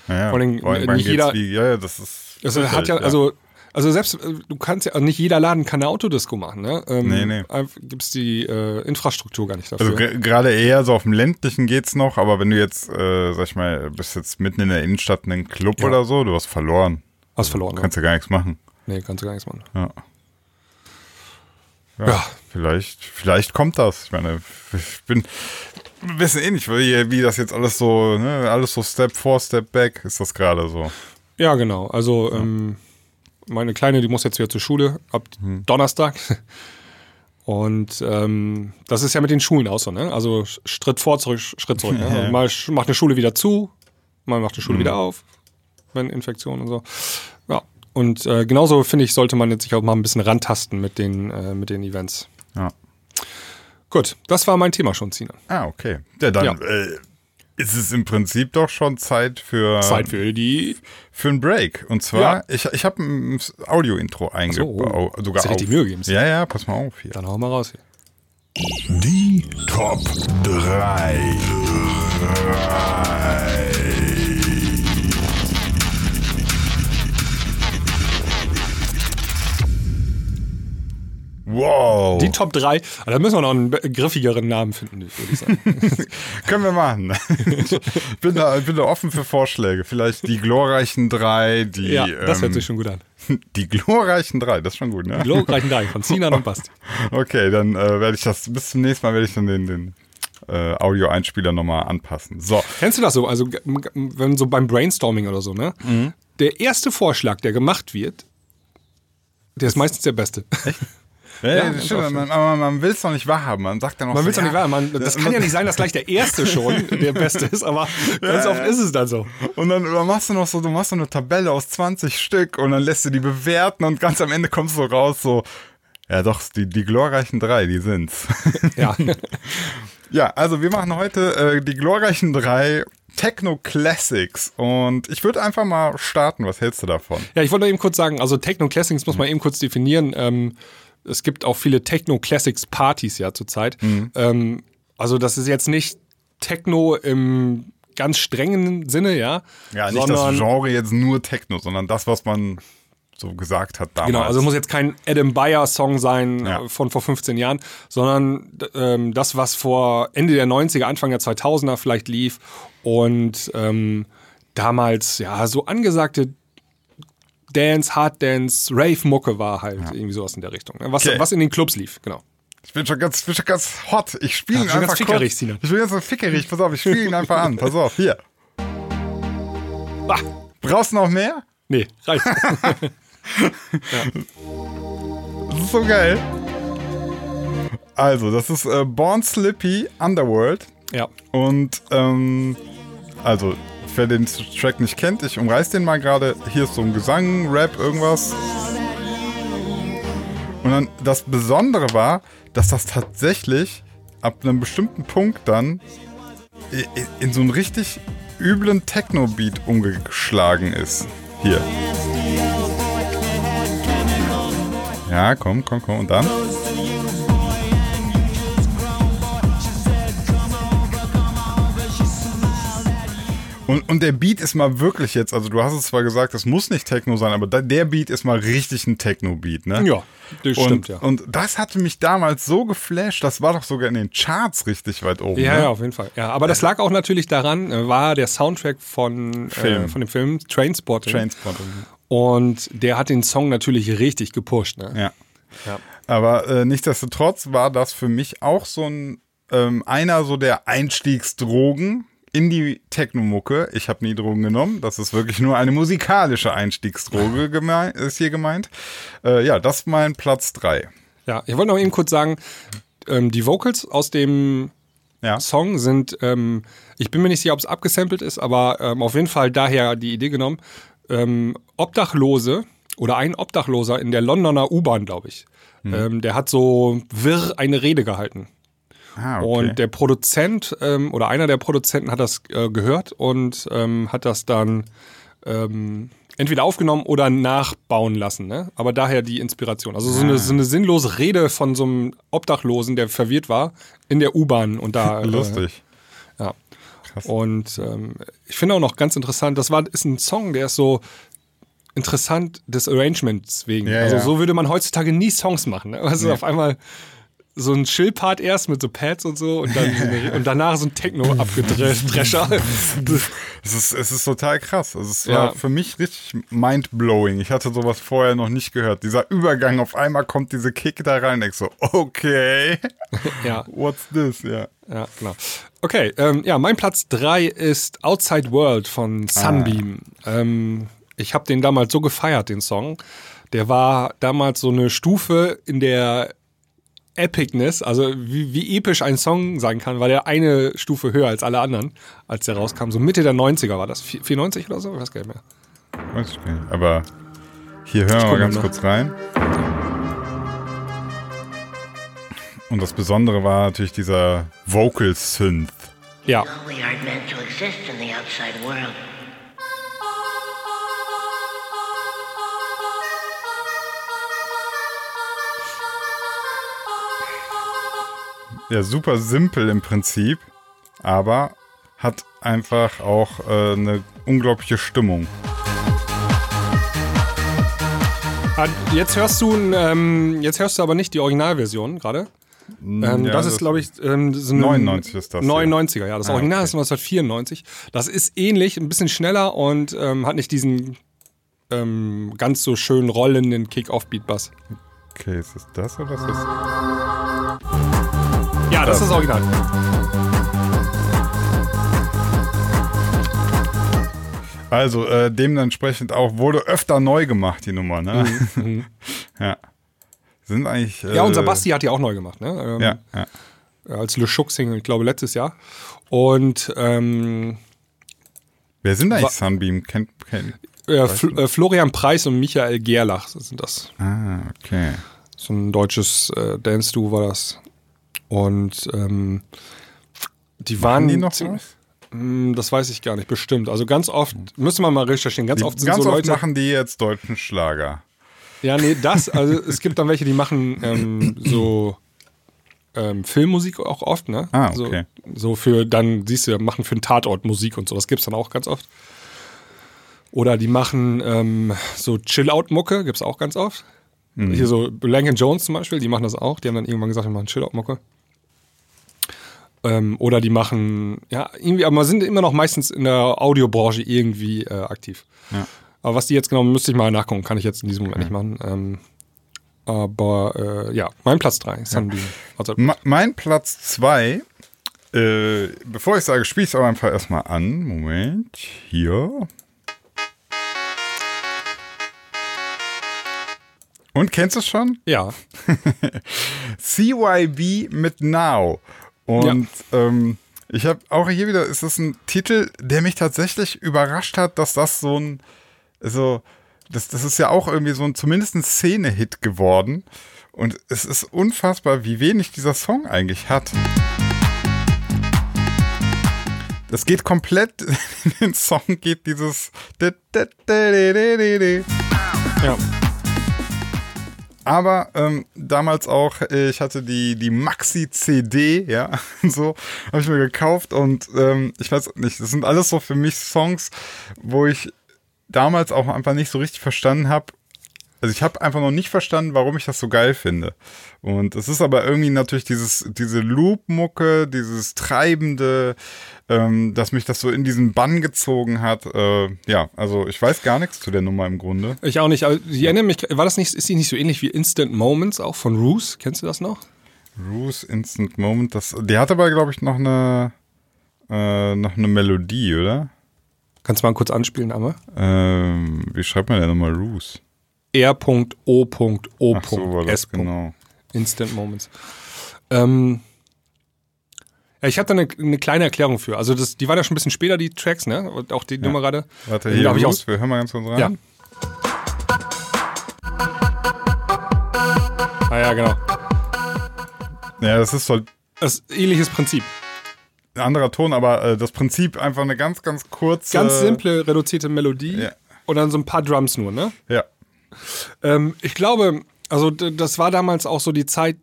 ja, ja. Vor allem, allem nicht jeder- Wie, ja, ja, das ist. Also hat ja, also, also selbst, äh, du kannst ja, also nicht jeder Laden kann eine Autodisco machen, ne? Ähm, Nee, nee. Gibt es die äh, Infrastruktur gar nicht dafür. Also ge- gerade eher so auf dem ländlichen geht's noch, aber wenn du jetzt, äh, sag ich mal, bist jetzt mitten in der Innenstadt in einem Club Ja. oder so, du hast verloren. Hast verloren. Du kannst ja gar nichts machen. Ne? Nee, kannst du gar nichts machen. Ja. Ja, Ja. Vielleicht, vielleicht kommt das. Ich meine, ich bin ein bisschen ähnlich, wie, wie das jetzt alles so, ne, alles so Step vor, Step back ist das gerade so. Ja, genau. Also ähm, meine Kleine, die muss jetzt wieder zur Schule ab Mhm. Donnerstag. Und ähm, das ist ja mit den Schulen auch so, ne? Also Schritt vor, zurück, Schritt zurück. Ne? [laughs] Also mal macht eine Schule wieder zu, mal macht eine Schule wieder auf, wenn Infektionen und so. Und äh, genauso finde ich, sollte man jetzt sich auch mal ein bisschen rantasten mit den, äh, mit den Events. Ja. Gut, das war mein Thema schon, Zina. Ah, okay. Ja, dann Ja. Äh, ist es im Prinzip doch schon Zeit für, Zeit für die. für einen Break. Und zwar, Ja. ich, ich habe ein Audio-Intro eingebaut. oh. sogar auf. Mühe gegeben? Ja, ja, pass mal auf hier. Dann hau mal raus hier. Die Top 3. Wow. Die Top 3, da müssen wir noch einen griffigeren Namen finden, würde ich sagen. [laughs] Können wir machen. ich bin da, bin da offen für Vorschläge. Vielleicht die glorreichen drei, die. ja, das hört ähm, sich schon gut an. [laughs] Die glorreichen drei, das ist schon gut, ne? Die glorreichen drei von Sinan und Basti. [laughs] Okay, dann äh, werde ich das, bis zum nächsten Mal werde ich dann den, den äh, Audio-Einspieler nochmal anpassen. So. Kennst du das so? Also, wenn so beim Brainstorming oder so, ne? Mhm. Der erste Vorschlag, der gemacht wird, der ist meistens der beste. Ja, Ja, das stimmt, so. man, aber man will es doch nicht wahrhaben. Man sagt dann auch Man so, will es doch ja, nicht wahr. Man, das kann ja nicht sein, dass gleich der erste [laughs] schon der beste ist, aber ganz oft ist es dann so. Und dann, machst du noch so, du machst so eine Tabelle aus 20 Stück und dann lässt du die bewerten und ganz am Ende kommst du raus so, ja doch, die, die glorreichen drei, die sind's. [laughs] Ja. [laughs] Ja, also wir machen heute äh, die glorreichen drei Techno Classics und ich würde einfach mal starten. Was hältst du davon? Ja, ich wollte noch eben kurz sagen, also Techno Classics muss man eben kurz definieren. Ähm, es gibt auch viele Techno Classics Partys ja zurzeit. Ähm, also das ist jetzt nicht Techno im ganz strengen Sinne, ja. Ja, nicht das Genre jetzt nur Techno, sondern das, was man so gesagt hat damals. Genau, also muss jetzt kein Adam Bayer Song sein Ja. äh, von vor 15 Jahren, sondern ähm, das, was vor Ende der 90er, Anfang der 2000er vielleicht lief und ähm, damals ja so angesagte Dance, Hard Dance, Rave-Mucke war halt irgendwie sowas in der Richtung. ne? Was, Okay. was in den Clubs lief, genau. Ich bin schon ganz, ich bin schon ganz hot. Ich spiele ihn Ja, einfach ganz fickerig. Sinan. Ich bin ganz so fickerig. Pass auf, ich spiele ihn einfach an. Pass auf, hier. Ah, Brauchst du noch mehr? nee, reicht. [laughs] Das ist so geil. Also, das ist äh, Born Slippy Underworld. ja. Und, ähm, also, wer den Track nicht kennt, ich umreiß den mal gerade. Hier ist so ein Gesang, Rap, irgendwas. Und dann, das Besondere war, dass das tatsächlich ab einem bestimmten Punkt dann in so einen richtig üblen Techno-Beat umgeschlagen ist. Hier. Ja, komm, komm, komm. Und dann? Und, und der Beat ist mal wirklich jetzt, also du hast es zwar gesagt, es muss nicht Techno sein, aber da, der Beat ist mal richtig ein Techno-Beat, ne? Ja, das und, stimmt, ja. Und das hatte mich damals so geflasht, das war doch sogar in den Charts richtig weit oben. Ja, ne? ja, auf jeden Fall. Ja, aber das lag auch natürlich daran, äh, war der Soundtrack von, Film. äh, von dem Film Trainspotting. Trainspotting. Und der hat den Song natürlich richtig gepusht. Ne? Ja. Ja. Aber äh, nichtsdestotrotz war das für mich auch so ein ähm, einer so der Einstiegsdrogen in die Technomucke. Ich habe nie Drogen genommen. Das ist wirklich nur eine musikalische Einstiegsdroge [laughs] geme ist hier gemeint. Äh, ja, das ist mein Platz 3. Ja, ich wollte noch eben kurz sagen, ähm, die Vocals aus dem Ja. Song sind, ähm, ich bin mir nicht sicher, ob es abgesampelt ist, aber ähm, auf jeden Fall daher die Idee genommen. Ähm, Obdachlose oder ein Obdachloser in der Londoner U-Bahn, glaube ich. Ähm, der hat so wirr eine Rede gehalten. Ah, okay. Und der Produzent ähm, oder einer der Produzenten hat das äh, gehört und ähm, hat das dann ähm, entweder aufgenommen oder nachbauen lassen. Ne? Aber daher die Inspiration. Also so, Ah. eine, so eine sinnlose Rede von so einem Obdachlosen, der verwirrt war, in der U-Bahn und da. [laughs] äh, Lustig. Ja. Krass. Und ähm, ich finde auch noch ganz interessant, das war, ist ein Song, der ist so interessant des Arrangements wegen. Ja, also ja. so würde man heutzutage nie Songs machen. Ne? Also auf einmal so ein Chill-Part erst mit so Pads und so und, dann so eine, und danach so ein Techno-Abgedrescher. [laughs] Es ist, es ist total krass. Also es Ja. war für mich richtig mind-blowing. Ich hatte sowas vorher noch nicht gehört. Dieser Übergang, auf einmal kommt diese Kick da rein. Ich so, okay, [laughs] ja, what's this? Ja. ja, genau. Okay, ähm, ja, mein Platz 3 ist Outside World von Sunbeam. Ähm, ich habe den damals so gefeiert, den Song. Der war damals so eine Stufe in der Epicness, also wie, wie episch ein Song sein kann, war der eine Stufe höher als alle anderen, als der rauskam. So Mitte der 90er war das. 94 oder so? Ich weiß gar nicht mehr. Weiß ich nicht. Aber hier hören wir mal ganz mal. kurz rein. Und das Besondere war natürlich dieser Vocal Synth. Ja, We aren't meant to exist in the outside world. Ja, super simpel im Prinzip, aber hat einfach auch äh, eine unglaubliche Stimmung. Ah, Jetzt hörst du, ähm, jetzt hörst du aber nicht die Originalversion gerade. Ähm, Ja, das ist, glaube ich, ähm, so eine 99 ist das hier. 99er, ja. Das Ah, Original okay. ist 1994. Das ist ähnlich, ein bisschen schneller und ähm, hat nicht diesen ähm, ganz so schön rollenden Kick-Off-Beat-Bass. Okay, ist es das oder ist das? Ja, das ist das Original. Also, äh, dementsprechend auch wurde öfter neu gemacht, die Nummer, ne? [laughs] ja. Sind eigentlich. Äh, Mhm, Ja, unser Basti hat die auch neu gemacht, ne? Ähm, Ja, ja. Als Le Schuck-Single, ich glaube, letztes Jahr. Und ähm, Wer sind eigentlich Sunbeam? Kennt, kennt. äh, Fl äh, Florian Preis und Michael Gerlach sind das. Ah, okay. So ein deutsches äh, Dance-Duo war das. Und ähm, Die waren die noch was? Hm, Das weiß ich gar nicht, bestimmt. Also ganz oft, müsste man mal recherchieren, ganz Die, oft sind ganz so oft Leute. machen die jetzt deutschen Schlager. Ja, nee, das, also es gibt dann welche, die machen ähm, so ähm, Filmmusik auch oft, ne? Ah, okay. So, so für, dann siehst du, machen für einen Tatort Musik und so, das gibt's dann auch ganz oft. Oder die machen ähm, so Chill-Out-Mucke, gibt's auch ganz oft. Mhm. Hier so Lang Jones zum Beispiel, die machen das auch. Die haben dann irgendwann gesagt, wir machen Chill-Out-Mucke. Ähm, oder die machen, ja, irgendwie, aber sind immer noch meistens in der Audiobranche irgendwie äh, aktiv. Ja. Aber was die jetzt genau, müsste ich mal nachgucken, kann ich jetzt in diesem Moment nicht machen. Ähm, aber äh, ja, mein Platz 3, Sunbeam. Also, mein Platz 2, äh, bevor ich sage, spiele ich es aber einfach erstmal an. Moment, hier. Und kennst du es schon? ja, [laughs] CYB mit Now. Und ähm, ich habe auch hier wieder, ist das ein Titel, der mich tatsächlich überrascht hat, dass das so ein, so, das, das ist ja auch irgendwie so ein zumindest ein Szene-Hit geworden. Und es ist unfassbar, wie wenig dieser Song eigentlich hat. Das geht komplett, [laughs] in den Song geht dieses. ja. Aber ähm, damals auch, äh, ich hatte die, die Maxi-CD, ja, [laughs] so, habe ich mir gekauft und ähm, ich weiß nicht, das sind alles so für mich Songs, wo ich damals auch einfach nicht so richtig verstanden habe. Also ich habe einfach noch nicht verstanden, warum ich das so geil finde. Und es ist aber irgendwie natürlich dieses, diese Loop-Mucke, dieses Treibende, ähm, dass mich das so in diesen Bann gezogen hat. Äh, ja, also ich weiß gar nichts zu der Nummer im Grunde. Ich auch nicht. Aber ich erinnere mich, war das nicht, ist die nicht so ähnlich wie Instant Moments auch von Roos? Kennst du das noch? Bruce Instant Moment, das, der hat aber, glaube ich, noch eine, äh, noch eine Melodie, oder? Kannst du mal kurz anspielen, Amme? Ähm, wie schreibt man denn nochmal Roos? R.O.O. Ach so, S. genau. Instant Moments. Ähm, ja, ich habe da eine, eine kleine Erklärung für. Also das, die waren ja schon ein bisschen später, die Tracks, ne? Und auch die Nummer gerade. Warte, Da hier, ich Roos, auch- wir hören mal ganz kurz rein. Ja. Ah ja, genau. Ja, das ist so ein Das ist ähnliches Prinzip. anderer Ton, aber äh, das Prinzip einfach eine ganz, ganz kurze. Ganz simple, reduzierte Melodie ja. und dann so ein paar Drums nur, ne? Ja. Ähm, ich glaube, also das war damals auch so die Zeit,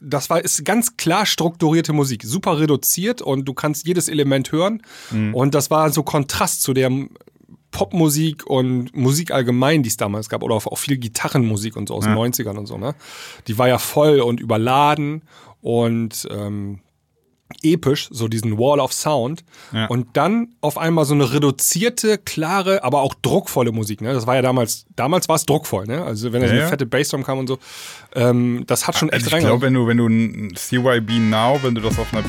das war ist ganz klar strukturierte Musik, super reduziert und du kannst jedes Element hören. Und das war so Kontrast zu der Popmusik und Musik allgemein, die es damals gab oder auch viel Gitarrenmusik und so aus den 90ern und so, ne? Die war ja voll und überladen und ähm, episch, so diesen Wall of Sound. Ja. Und dann auf einmal so eine reduzierte, klare, aber auch druckvolle Musik. Ne? Das war ja damals, damals war es druckvoll, ne? Also wenn da so Ja, eine ja. fette Bassdrum kam und so. Ähm, das hat schon Also echt ich glaube, wenn du, wenn du ein CYB Now, wenn du das auf einer.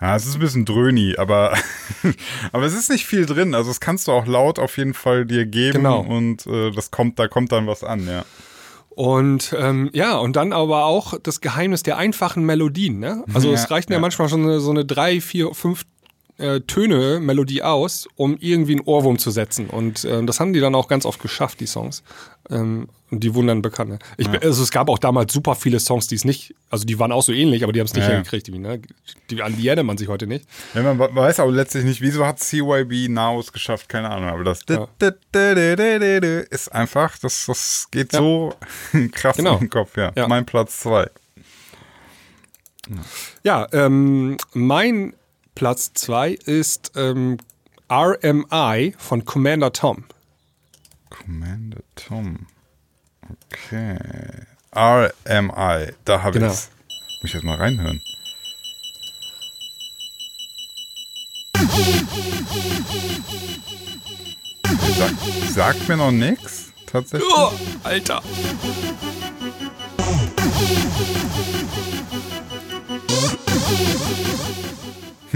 Ja, es ist ein bisschen dröhni, aber, [laughs] aber es ist nicht viel drin. Also, das kannst du auch laut auf jeden Fall dir geben Genau. und äh, das kommt, da kommt dann was an, ja. Und ähm, ja, und dann aber auch das Geheimnis der einfachen Melodien. Ne? Also Ja, es reicht ja, ja. manchmal schon eine, so eine drei, vier, fünf äh, Töne Melodie aus, um irgendwie einen Ohrwurm zu setzen. Und ähm, das haben die dann auch ganz oft geschafft, die Songs. Ähm, und die wurden dann bekannt. Ne? Ich, Also es gab auch damals super viele Songs, die es nicht, also die waren auch so ähnlich, aber die haben es nicht Ja, ja. hingekriegt. Die, ne? die, an die erinnert man sich heute nicht. Ja, man we- weiß aber letztlich nicht, wieso hat CYB Now es geschafft, keine Ahnung. Aber das Ja. [laughs] ist einfach, das, das geht so [laughs] krass Genau. in den Kopf, ja. Ja. Mein Platz zwei. Ja, ähm, mein Platz zwei ist ähm, RMI von Commander Tom. Commander Tom. Okay. RMI, da habe Genau. ich's. Muss ich jetzt mal reinhören. Sag, sagt mir noch nichts, tatsächlich. Oh, Alter.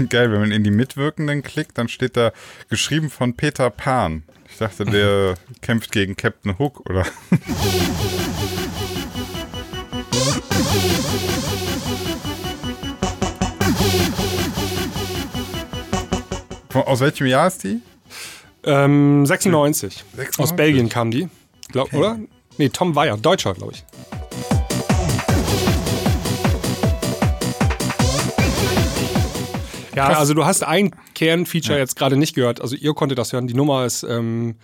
Geil, wenn man in die Mitwirkenden klickt, dann steht da geschrieben von Peter Pan. Ich dachte, der [laughs] kämpft gegen Captain Hook, oder? Aus welchem Jahr ist die? Ähm, 96. 96. Aus Belgien kam die. Glaub, Oder? Nee, Tom Weyer, Deutscher, glaube ich. Ja, also du hast ein Kernfeature jetzt gerade nicht gehört. Also ihr konntet das hören. Die Nummer ist, ähm,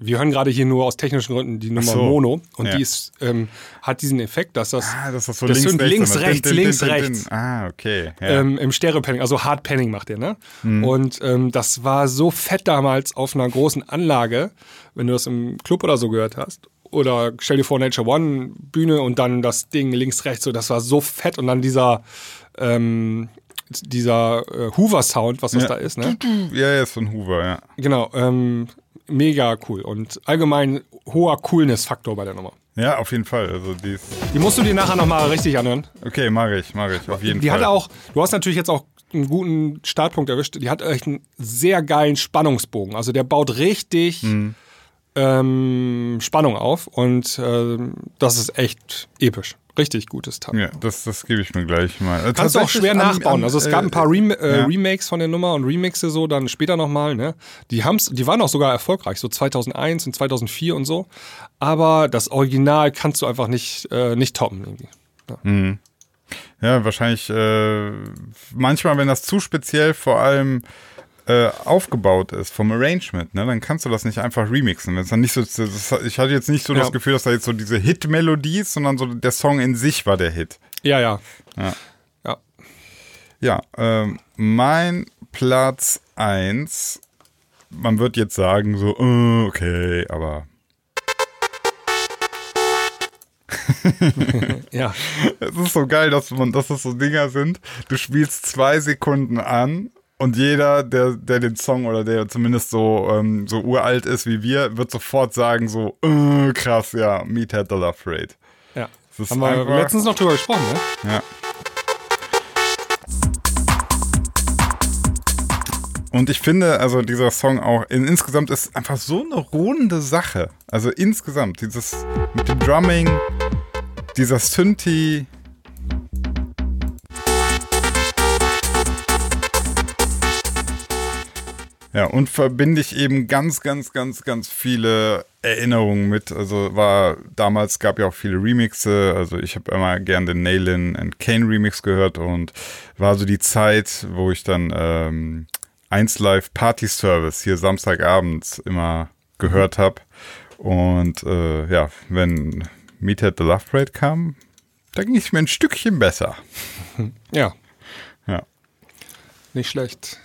wir hören gerade hier nur aus technischen Gründen die Nummer so. Mono. Und Ja. die ist, ähm, hat diesen Effekt, dass das, Ah, das ist so das links, sind rechts, links, immer. rechts, Din, din, links, din, rechts. Ah, okay. Ja. ähm, im Stereo-Panning, also Hard Panning macht der, ne? Und ähm, das war so fett damals auf einer großen Anlage, wenn du das im Club oder so gehört hast. Oder stell dir vor, Nature One Bühne und dann das Ding links, rechts, so, das war so fett und dann dieser, ähm, dieser äh, Hoover-Sound, was das Ja. da ist, ne? ja, ja, ist von Hoover, ja. Genau, ähm, mega cool und allgemein hoher Coolness-Faktor bei der Nummer. Ja, auf jeden Fall. Also die ist, Die musst du dir nachher nochmal richtig anhören. okay, mag ich, mag ich, auf jeden Die Fall. hat auch, du hast natürlich jetzt auch einen guten Startpunkt erwischt. Die hat echt einen sehr geilen Spannungsbogen. Also der baut richtig Mhm. ähm, Spannung auf und ähm, das ist echt episch. Richtig gutes Teil. Ja, das, das gebe ich mir gleich mal. Kannst du auch schwer an- nachbauen. an, also es gab äh, ein paar Rem äh, ja. Remakes von der Nummer und Remixe so, dann später nochmal. Ne? Die, haben's, die waren auch sogar erfolgreich, so 2001 und 2004 und so. Aber das Original kannst du einfach nicht, äh, nicht toppen. Irgendwie. Ja, wahrscheinlich äh, manchmal, wenn das zu speziell vor allem äh, aufgebaut ist vom Arrangement, ne, dann kannst du das nicht einfach remixen. Wenn es dann nicht so, das, ich hatte jetzt nicht so Ja. das Gefühl, dass da jetzt so diese Hit-Melodie ist, sondern so der Song in sich war der Hit. Ja, ja. Ja. Ja. Ja, ähm, mein Platz 1, man wird jetzt sagen so, äh, okay, aber [laughs] ja. Es ist so geil, dass man, dass das so Dinger sind. Du spielst zwei Sekunden an und jeder, der, der den Song oder der zumindest so, ähm, so uralt ist wie wir, wird sofort sagen so, äh, krass, ja, Meathead the Love Rate. ja. Das ist Haben wir letztens noch drüber gesprochen, ne? Ja. Und ich finde, also dieser Song auch in, insgesamt ist einfach so eine runde Sache. Also insgesamt, dieses mit dem Drumming, dieser Synthi. Ja, und verbinde ich eben ganz, ganz, ganz, ganz viele Erinnerungen mit. Also war damals gab ja auch viele Remixe. Also ich habe immer gern den Nailin and Kane Remix gehört und war so die Zeit, wo ich dann ähm, 1 Live Party Service hier Samstagabends immer gehört habe. Und äh, ja, wenn Meathead the Love Parade kam, da ging es mir ein Stückchen besser. [laughs] Ja. Ja. Nicht schlecht.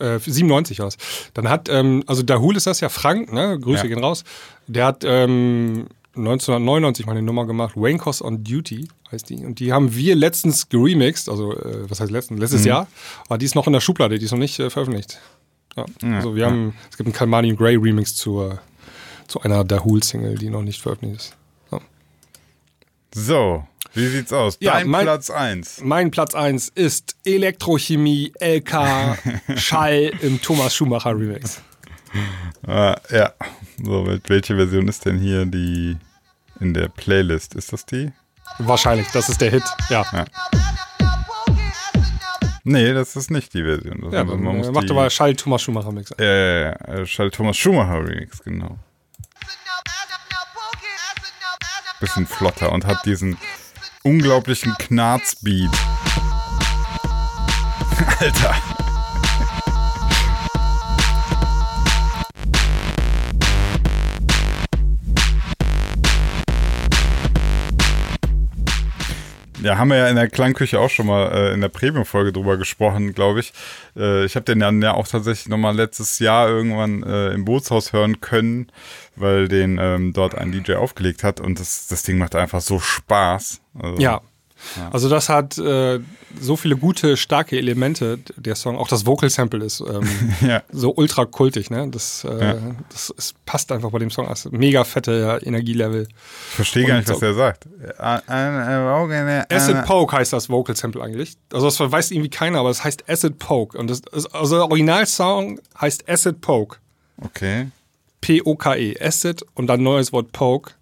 Äh, 97 war es. Dann hat, ähm, also Dahul ist das ja Frank, ne? Grüße Ja. gehen raus. Der hat ähm, 1999 mal eine Nummer gemacht, Wankos on Duty heißt die. Und die haben wir letztens geremixed, also äh, was heißt letztens? Mhm. Letztes Jahr. Aber die ist noch in der Schublade, die ist noch nicht äh, veröffentlicht. Ja. also wir haben, es gibt einen Kalmani Grey Remix zu, zu einer Dahul-Single, die noch nicht veröffentlicht ist. Ja. So, wie sieht's aus? Ja, Dein mein- Platz 1. Mein Platz 1 ist Elektrochemie LK [laughs] Schall im Thomas Schumacher Remix. Äh, ja. So, wel- welche Version ist denn hier die in der Playlist? Ist das die? Wahrscheinlich, das ist der Hit. Ja, Ja. Nee, das ist nicht die Version. Das ja also, man muss dann macht die, aber Schall Thomas Schumacher Mix. Ja, ja, ja. äh, Schall Thomas Schumacher Remix, genau. Bisschen flotter und hat diesen unglaublichen Knarzbeat. [laughs] Alter. Ja, haben wir ja in der Klangküche auch schon mal äh, in der Premium-Folge drüber gesprochen, glaube ich. Äh, ich habe den dann ja auch tatsächlich nochmal letztes Jahr irgendwann äh, im Bootshaus hören können, weil den ähm, dort ein DJ aufgelegt hat und das, das Ding macht einfach so Spaß. Also, Ja. Also das hat äh, so viele gute, starke Elemente, der Song. Auch das Vocal Sample ist ähm, [laughs] Ja. so ultra kultig. Ne? Das, äh, Ja. das, es passt einfach bei dem Song. Das mega fette Energielevel. Ich verstehe gar nicht, was so- er sagt. Äh, Acid Poke heißt das Vocal Sample eigentlich. Also das weiß irgendwie keiner, aber es heißt Acid Poke. Und das ist, also der Originalsong heißt Acid Poke. Okay. P-O-K-E. Acid und dann neues Wort Poke.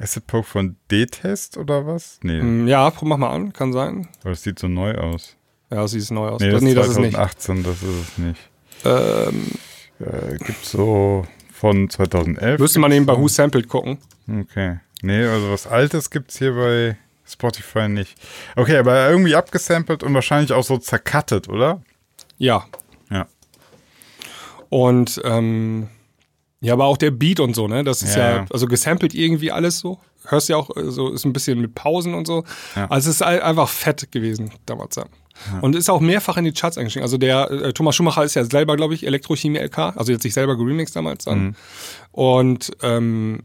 Acid Poke von D-Test oder was? Nee, Hm, Ja, mach mal an, kann sein. aber das sieht so neu aus. Ja, sieht es neu aus. Nee, das, nee, ist das ist nicht. 2018, das ist es nicht. Ähm, Äh, gibt's so von 2011. müsste man eben bei Who Sampled gucken. Okay. Nee, also was Altes gibt's hier bei Spotify nicht. Okay, aber irgendwie abgesampelt und wahrscheinlich auch so zercuttet, oder? Ja. Ja. Und ähm, ja, aber auch der Beat und so, ne? Das ist Ja, ja, also gesampelt irgendwie alles so. Hörst ja auch, äh, so ist ein bisschen mit Pausen und so. Ja. Also es ist ein- einfach fett gewesen damals. Ja. Und ist auch mehrfach in die Charts eingestiegen. Also der äh, Thomas Schumacher ist ja selber, glaube ich, Elektrochemie LK, also jetzt sich selber geremixed damals dann. Mhm. Und ähm,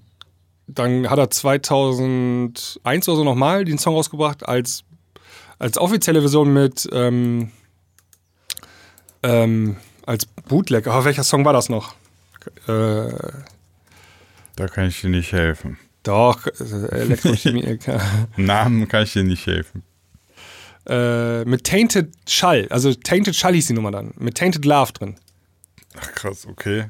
dann hat er 2001 oder so nochmal den Song rausgebracht als, als offizielle Version mit ähm, ähm, als Bootleg. Aber welcher Song war das noch? Äh, Da kann ich dir nicht helfen. doch, äh, Elektrochemie [laughs] LK. Namen kann ich dir nicht helfen. äh, mit Tainted Schall. Also Tainted Schall hieß die Nummer dann. Mit Tainted Love drin. Ach krass, okay.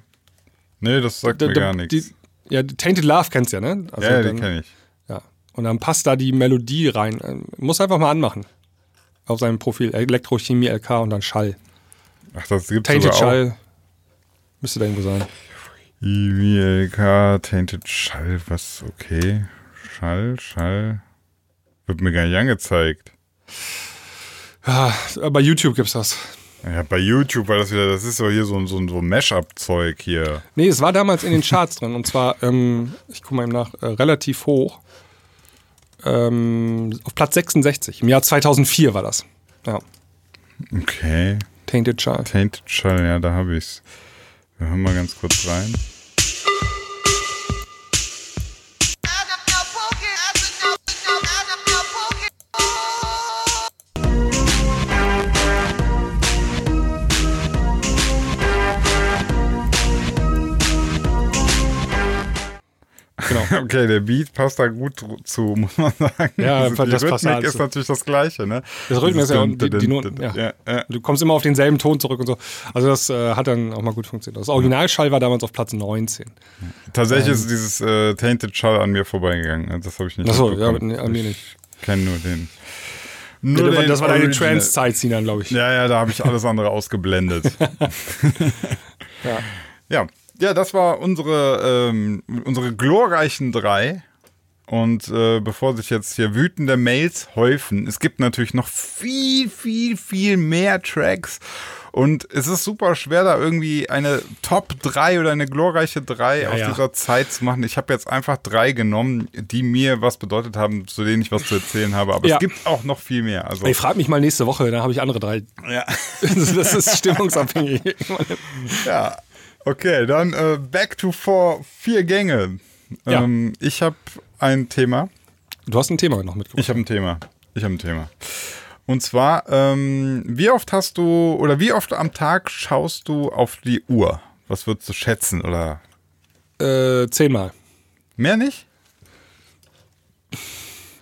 Nee, das sagt Da- mir da- gar nichts. die- Ja, Tainted Love kennst du ja, ne? Also ja, den kenne ich. Ja. Und dann passt da die Melodie rein. Äh, Muss einfach mal anmachen. Auf seinem Profil. Elektrochemie LK und dann Schall. Ach, das gibt's Tainted sogar auch. Schall. Müsste da irgendwo sein. IWLK, Tainted Schall, was, okay. Schall, Schall. Wird mir gar nicht angezeigt. Ja, bei YouTube gibt's das. Ja, bei YouTube war das wieder, das ist so hier so, ein- so, ein- so Mash-up-Zeug hier. Nee, es war damals in den Charts drin. Und zwar, ähm, ich gucke mal eben nach, äh, relativ hoch. Ähm, auf Platz 66. Im Jahr 2004 war das. Ja. Okay. Tainted Schall. Tainted Schall, ja, da habe ich's. Wir hören mal ganz kurz rein. Genau. [laughs] Okay, der Beat passt da gut zu, [laughs] muss man sagen. Ja, also die das Rhythmik ist natürlich das Gleiche, ne? Das Rhythmus ist ja und die, die Noten. Ja. ja, ja. Du kommst immer auf denselben Ton zurück und so. Also das äh, hat dann auch mal gut funktioniert. Das Originalschall war damals auf Platz 19. Tatsächlich ist dieses äh, Tainted Schall an mir vorbeigegangen. ne? Das habe ich nicht Achso, ja, an mir nicht. Ich kenne nur den. Ja, Nur das war- den das war deine. Trance-Zeit, Sinan, glaube ich. Ja, ja, da habe ich alles andere ausgeblendet. [laughs] Ja. Ja, ja, das war unsere, ähm, unsere glorreichen drei. Und äh, bevor sich jetzt hier wütende Mails häufen, es gibt natürlich noch viel, viel, viel mehr Tracks. Und es ist super schwer, da irgendwie eine Top 3 oder eine glorreiche 3 aus ja. dieser Zeit zu machen. Ich habe jetzt einfach drei genommen, die mir was bedeutet haben, zu denen ich was zu erzählen habe. Aber Ja. es gibt auch noch viel mehr. Also, Ey, frag mich mal nächste Woche, dann habe ich andere drei. ja. [laughs] Das ist [laughs] stimmungsabhängig. Ja, okay, dann äh, back to four, vier Gänge. Ja. Ähm, ich habe ein Thema. Du hast ein Thema noch mitgebracht. Ich habe ein Thema. Ich habe ein Thema. Und zwar, ähm, wie oft hast du oder wie oft am Tag schaust du auf die Uhr? Was würdest du schätzen oder Äh, zehnmal. mehr nicht?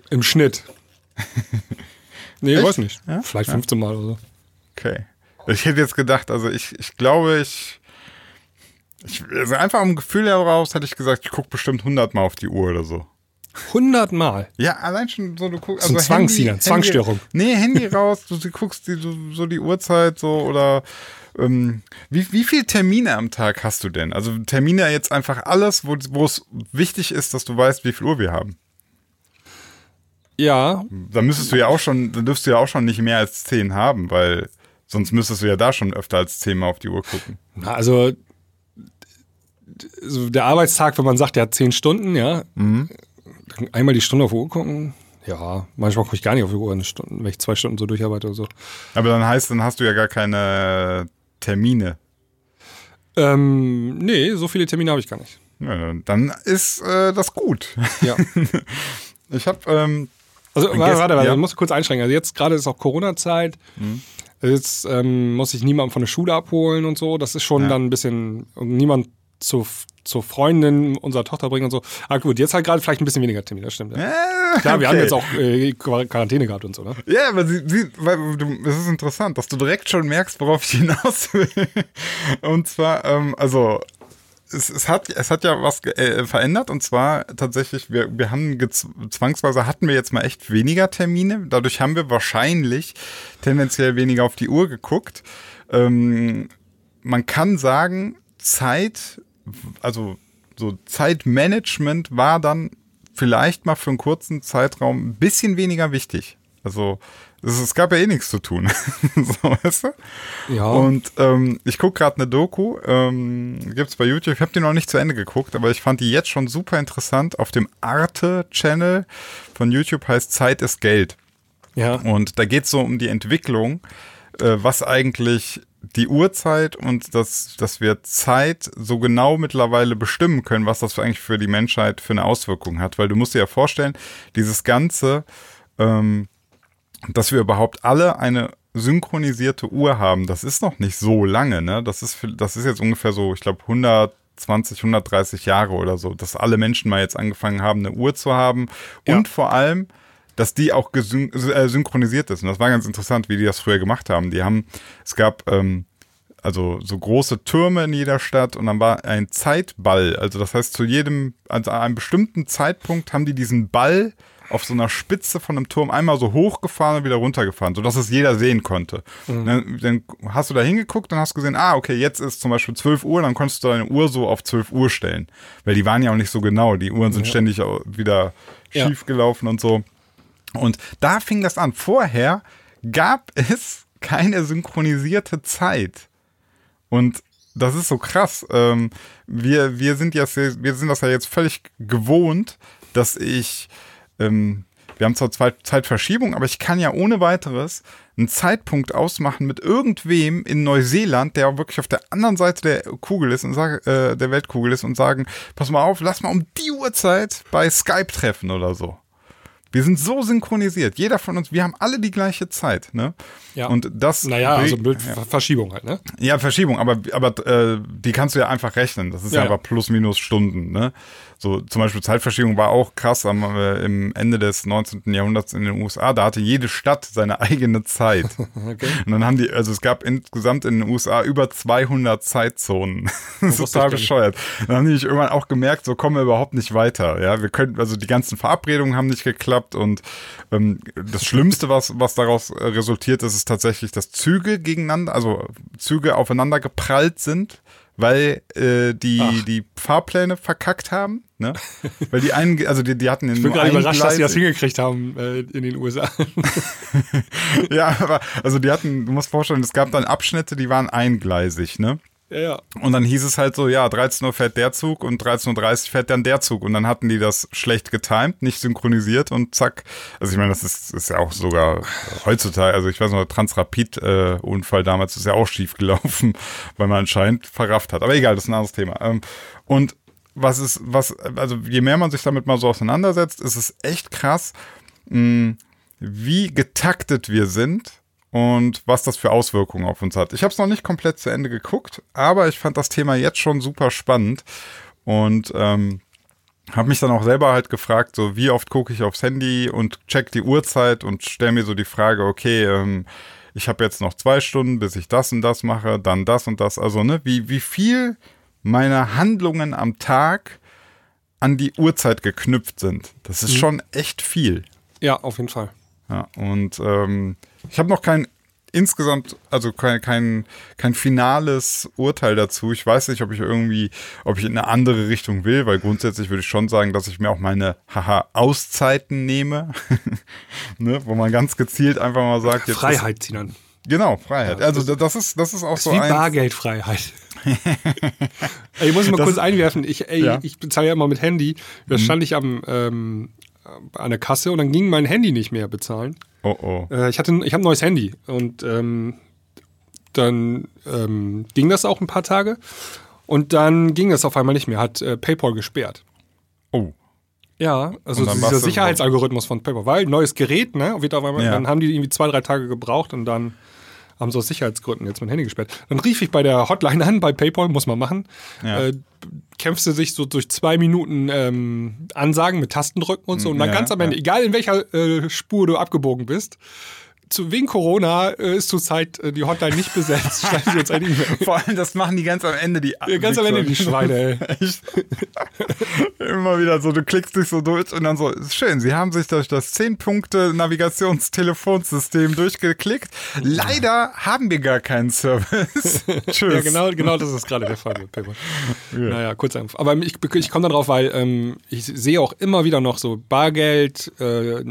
Im Schnitt. [laughs] nee, Echt? weiß nicht. Ja? Vielleicht Ja. 15 Mal oder so. Okay. Ich hätte jetzt gedacht, also ich, ich glaube, ich, ich also einfach im Gefühl heraus hätte ich gesagt, ich gucke bestimmt 100 Mal auf die Uhr oder so. 100 Mal. Ja, allein schon so, du guckst. Das ist ein Zwang, Sinan, Zwangsstörung. Nee, Handy [laughs] raus, du, du guckst die, so, so die Uhrzeit so oder. Ähm, wie, wie viele Termine am Tag hast du denn? Also Termine jetzt einfach alles, wo, es wichtig ist, dass du weißt, wie viel Uhr wir haben. Ja, Da müsstest du ja auch schon, da dürfst du ja auch schon nicht mehr als zehn haben, weil sonst müsstest du ja da schon öfter als zehnmal auf die Uhr gucken. Na, also so der Arbeitstag, wenn man sagt, der hat 10 Stunden, ja, Mhm. einmal die Stunde auf die Uhr gucken. Ja, manchmal gucke ich gar nicht auf die Uhr, eine Stunde, wenn ich zwei Stunden so durcharbeite oder so. Aber dann heißt, dann hast du ja gar keine Termine. Ähm, nee, so viele Termine habe ich gar nicht. Ja, dann ist äh, das gut. Ja. [laughs] Ich habe ähm, Also warte, warte, warte, ja. ich muss kurz einschränken. Also jetzt gerade ist auch Corona-Zeit. Jetzt ähm, muss ich niemanden von der Schule abholen und so. Das ist schon Ja. dann ein bisschen niemand zu, zur Freundin unserer Tochter bringen und so. Ah gut, jetzt halt gerade vielleicht ein bisschen weniger Termine, das stimmt. Ja. äh, Klar, wir haben okay. jetzt auch äh, Quar- Quarantäne gehabt und so, ne? Ja, aber sie, sie, weil du, es ist interessant, dass du direkt schon merkst, worauf ich hinaus will. [laughs] Und zwar, ähm, also es, es, hat, es hat ja was äh, verändert und zwar tatsächlich, wir, wir haben zwangsweise hatten wir jetzt mal echt weniger Termine. Dadurch haben wir wahrscheinlich tendenziell weniger auf die Uhr geguckt. Ähm, man kann sagen, Zeit, also so Zeitmanagement war dann vielleicht mal für einen kurzen Zeitraum ein bisschen weniger wichtig. Also es, gab ja eh nichts zu tun. [laughs] so, weißt du? Ja. Und ähm, ich gucke gerade eine Doku, ähm, gibt's bei YouTube. Ich habe die noch nicht zu Ende geguckt, aber ich fand die jetzt schon super interessant. Auf dem Arte-Channel von YouTube heißt Zeit ist Geld. ja. Und da geht es so um die Entwicklung, äh, was eigentlich die Uhrzeit und dass, dass wir Zeit so genau mittlerweile bestimmen können, was das eigentlich für die Menschheit für eine Auswirkung hat. Weil du musst dir ja vorstellen, dieses Ganze, ähm, dass wir überhaupt alle eine synchronisierte Uhr haben, das ist noch nicht so lange, ne? Das ist, das ist jetzt ungefähr so, ich glaube, 120, 130 Jahre oder so, dass alle Menschen mal jetzt angefangen haben, eine Uhr zu haben. Ja. Und vor allem, dass die auch äh, synchronisiert ist. Und das war ganz interessant, wie die das früher gemacht haben. Die haben, es gab ähm, also so große Türme in jeder Stadt und dann war ein Zeitball. Also das heißt, zu jedem, also an einem bestimmten Zeitpunkt haben die diesen Ball auf so einer Spitze von einem Turm einmal so hochgefahren und wieder runtergefahren, sodass es jeder sehen konnte. Dann, dann hast du da hingeguckt und hast gesehen, ah, okay, jetzt ist zum Beispiel 12 Uhr, dann konntest du deine Uhr so auf 12 Uhr stellen. Weil die waren ja auch nicht so genau. Die Uhren sind ständig auch wieder Ja. schief gelaufen und so. Und da fing das an. Vorher gab es keine synchronisierte Zeit. Und das ist so krass. Ähm, wir, wir, sind jetzt, wir sind das ja jetzt völlig gewohnt, dass ich, ähm, wir haben zwar Zeitverschiebung, aber ich kann ja ohne weiteres einen Zeitpunkt ausmachen mit irgendwem in Neuseeland, der wirklich auf der anderen Seite der Kugel ist und sag, äh, der Weltkugel ist und sagen, pass mal auf, lass mal um die Uhrzeit bei Skype treffen oder so. Wir sind so synchronisiert. Jeder von uns, wir haben alle die gleiche Zeit, ne? Ja. Und das. Naja, also bringt- Bild Verschiebung halt, ne? ja, Verschiebung, aber, aber äh, die kannst du ja einfach rechnen. Das ist ja, Ja, ja. einfach plus minus Stunden. Ne? So zum Beispiel Zeitverschiebung war auch krass am, äh, im Ende des 19. Jahrhunderts in den USA. Da hatte jede Stadt seine eigene Zeit. [laughs] Okay. Und dann haben die, also es gab insgesamt in den USA über 200 Zeitzonen. [laughs] das ist total bescheuert. Dann haben die sich irgendwann auch gemerkt, so kommen wir überhaupt nicht weiter. Ja, wir können, also die ganzen Verabredungen haben nicht geklappt und ähm, das Schlimmste, was, was daraus äh, resultiert ist, ist tatsächlich, dass Züge gegeneinander, also Züge aufeinander geprallt sind, weil äh, die, Ach. die Fahrpläne verkackt haben. Ne? Weil die einen, also die, die hatten in Ich bin gerade überrascht, dass sie das Gleis- hingekriegt haben äh, in den USA. [laughs] Ja, aber also die hatten, du musst vorstellen, es gab dann Abschnitte, die waren eingleisig, ne? Ja, ja. Und dann hieß es halt so, ja, 13 Uhr fährt der Zug und 13.30 Uhr fährt dann der Zug. Und dann hatten die das schlecht getimt, nicht synchronisiert und zack. Also ich meine, das ist, ist ja auch sogar heutzutage, also ich weiß noch, Transrapid-Unfall damals ist ja auch schief gelaufen, [laughs] weil man anscheinend verrafft hat. Aber egal, das ist ein anderes Thema. Ähm, Und was ist, was, also je mehr man sich damit mal so auseinandersetzt, ist es echt krass, mh, wie getaktet wir sind und was das für Auswirkungen auf uns hat. Ich habe es noch nicht komplett zu Ende geguckt, aber ich fand das Thema jetzt schon super spannend und ähm, habe mich dann auch selber halt gefragt, so wie oft gucke ich aufs Handy und check die Uhrzeit und stelle mir so die Frage, okay, ähm, ich habe jetzt noch zwei Stunden, bis ich das und das mache, dann das und das. Also, ne, wie, wie viel meiner Handlungen am Tag an die Uhrzeit geknüpft sind. Das ist schon echt viel. ja, auf jeden Fall. Ja, und ähm, ich habe noch kein insgesamt, also kein, kein, kein finales Urteil dazu. Ich weiß nicht, ob ich irgendwie, ob ich in eine andere Richtung will, weil grundsätzlich würde ich schon sagen, dass ich mir auch meine haha Auszeiten nehme, [laughs] ne, wo man ganz gezielt einfach mal sagt, jetzt Freiheit, Sinan. Ist, genau, Freiheit. Also das ist, das ist auch Das so ist wie ein. Bargeldfreiheit. [laughs] ich muss mal Das- kurz einwerfen. Ich, ey, Ja. ich bezahle ja immer mit Handy. Da stand ich am, ähm, an der Kasse und dann ging mein Handy nicht mehr bezahlen. Oh oh. Äh, ich hatte, ich habe ein neues Handy und ähm, dann ähm, ging das auch ein paar Tage und dann ging das auf einmal nicht mehr. Hat äh, PayPal gesperrt. Oh. Ja, also dieser Sicherheitsalgorithmus von PayPal, weil neues Gerät, ne? Wird auf einmal, Ja. Dann haben die irgendwie zwei, drei Tage gebraucht und dann haben sie aus Sicherheitsgründen jetzt mein Handy gesperrt. Dann rief ich bei der Hotline an, bei PayPal, muss man machen. Ja. Äh, kämpfte sich so durch zwei Minuten ähm, Ansagen mit Tastendrücken und so. Und dann Ja, ganz am Ende, ja. egal in welcher äh, Spur du abgebogen bist, zu, wegen Corona äh, ist zurzeit äh, die Hotline nicht besetzt. [laughs] Schreiben Sie uns eine E-Mail. Vor allem, das machen die ganz am Ende, die Ja, ganz am Ende die Schweine, ey. [laughs] Immer wieder so, du klickst dich so durch und dann so, ist schön, sie haben sich durch das 10-Punkte-Navigationstelefonssystem durchgeklickt. Leider haben wir gar keinen Service. [laughs] Tschüss. Ja, genau, genau das ist gerade der Fall mit Paypal. Naja, kurz einfach. Aber ich, ich komme darauf, weil ähm, ich sehe auch immer wieder noch so Bargeld, äh,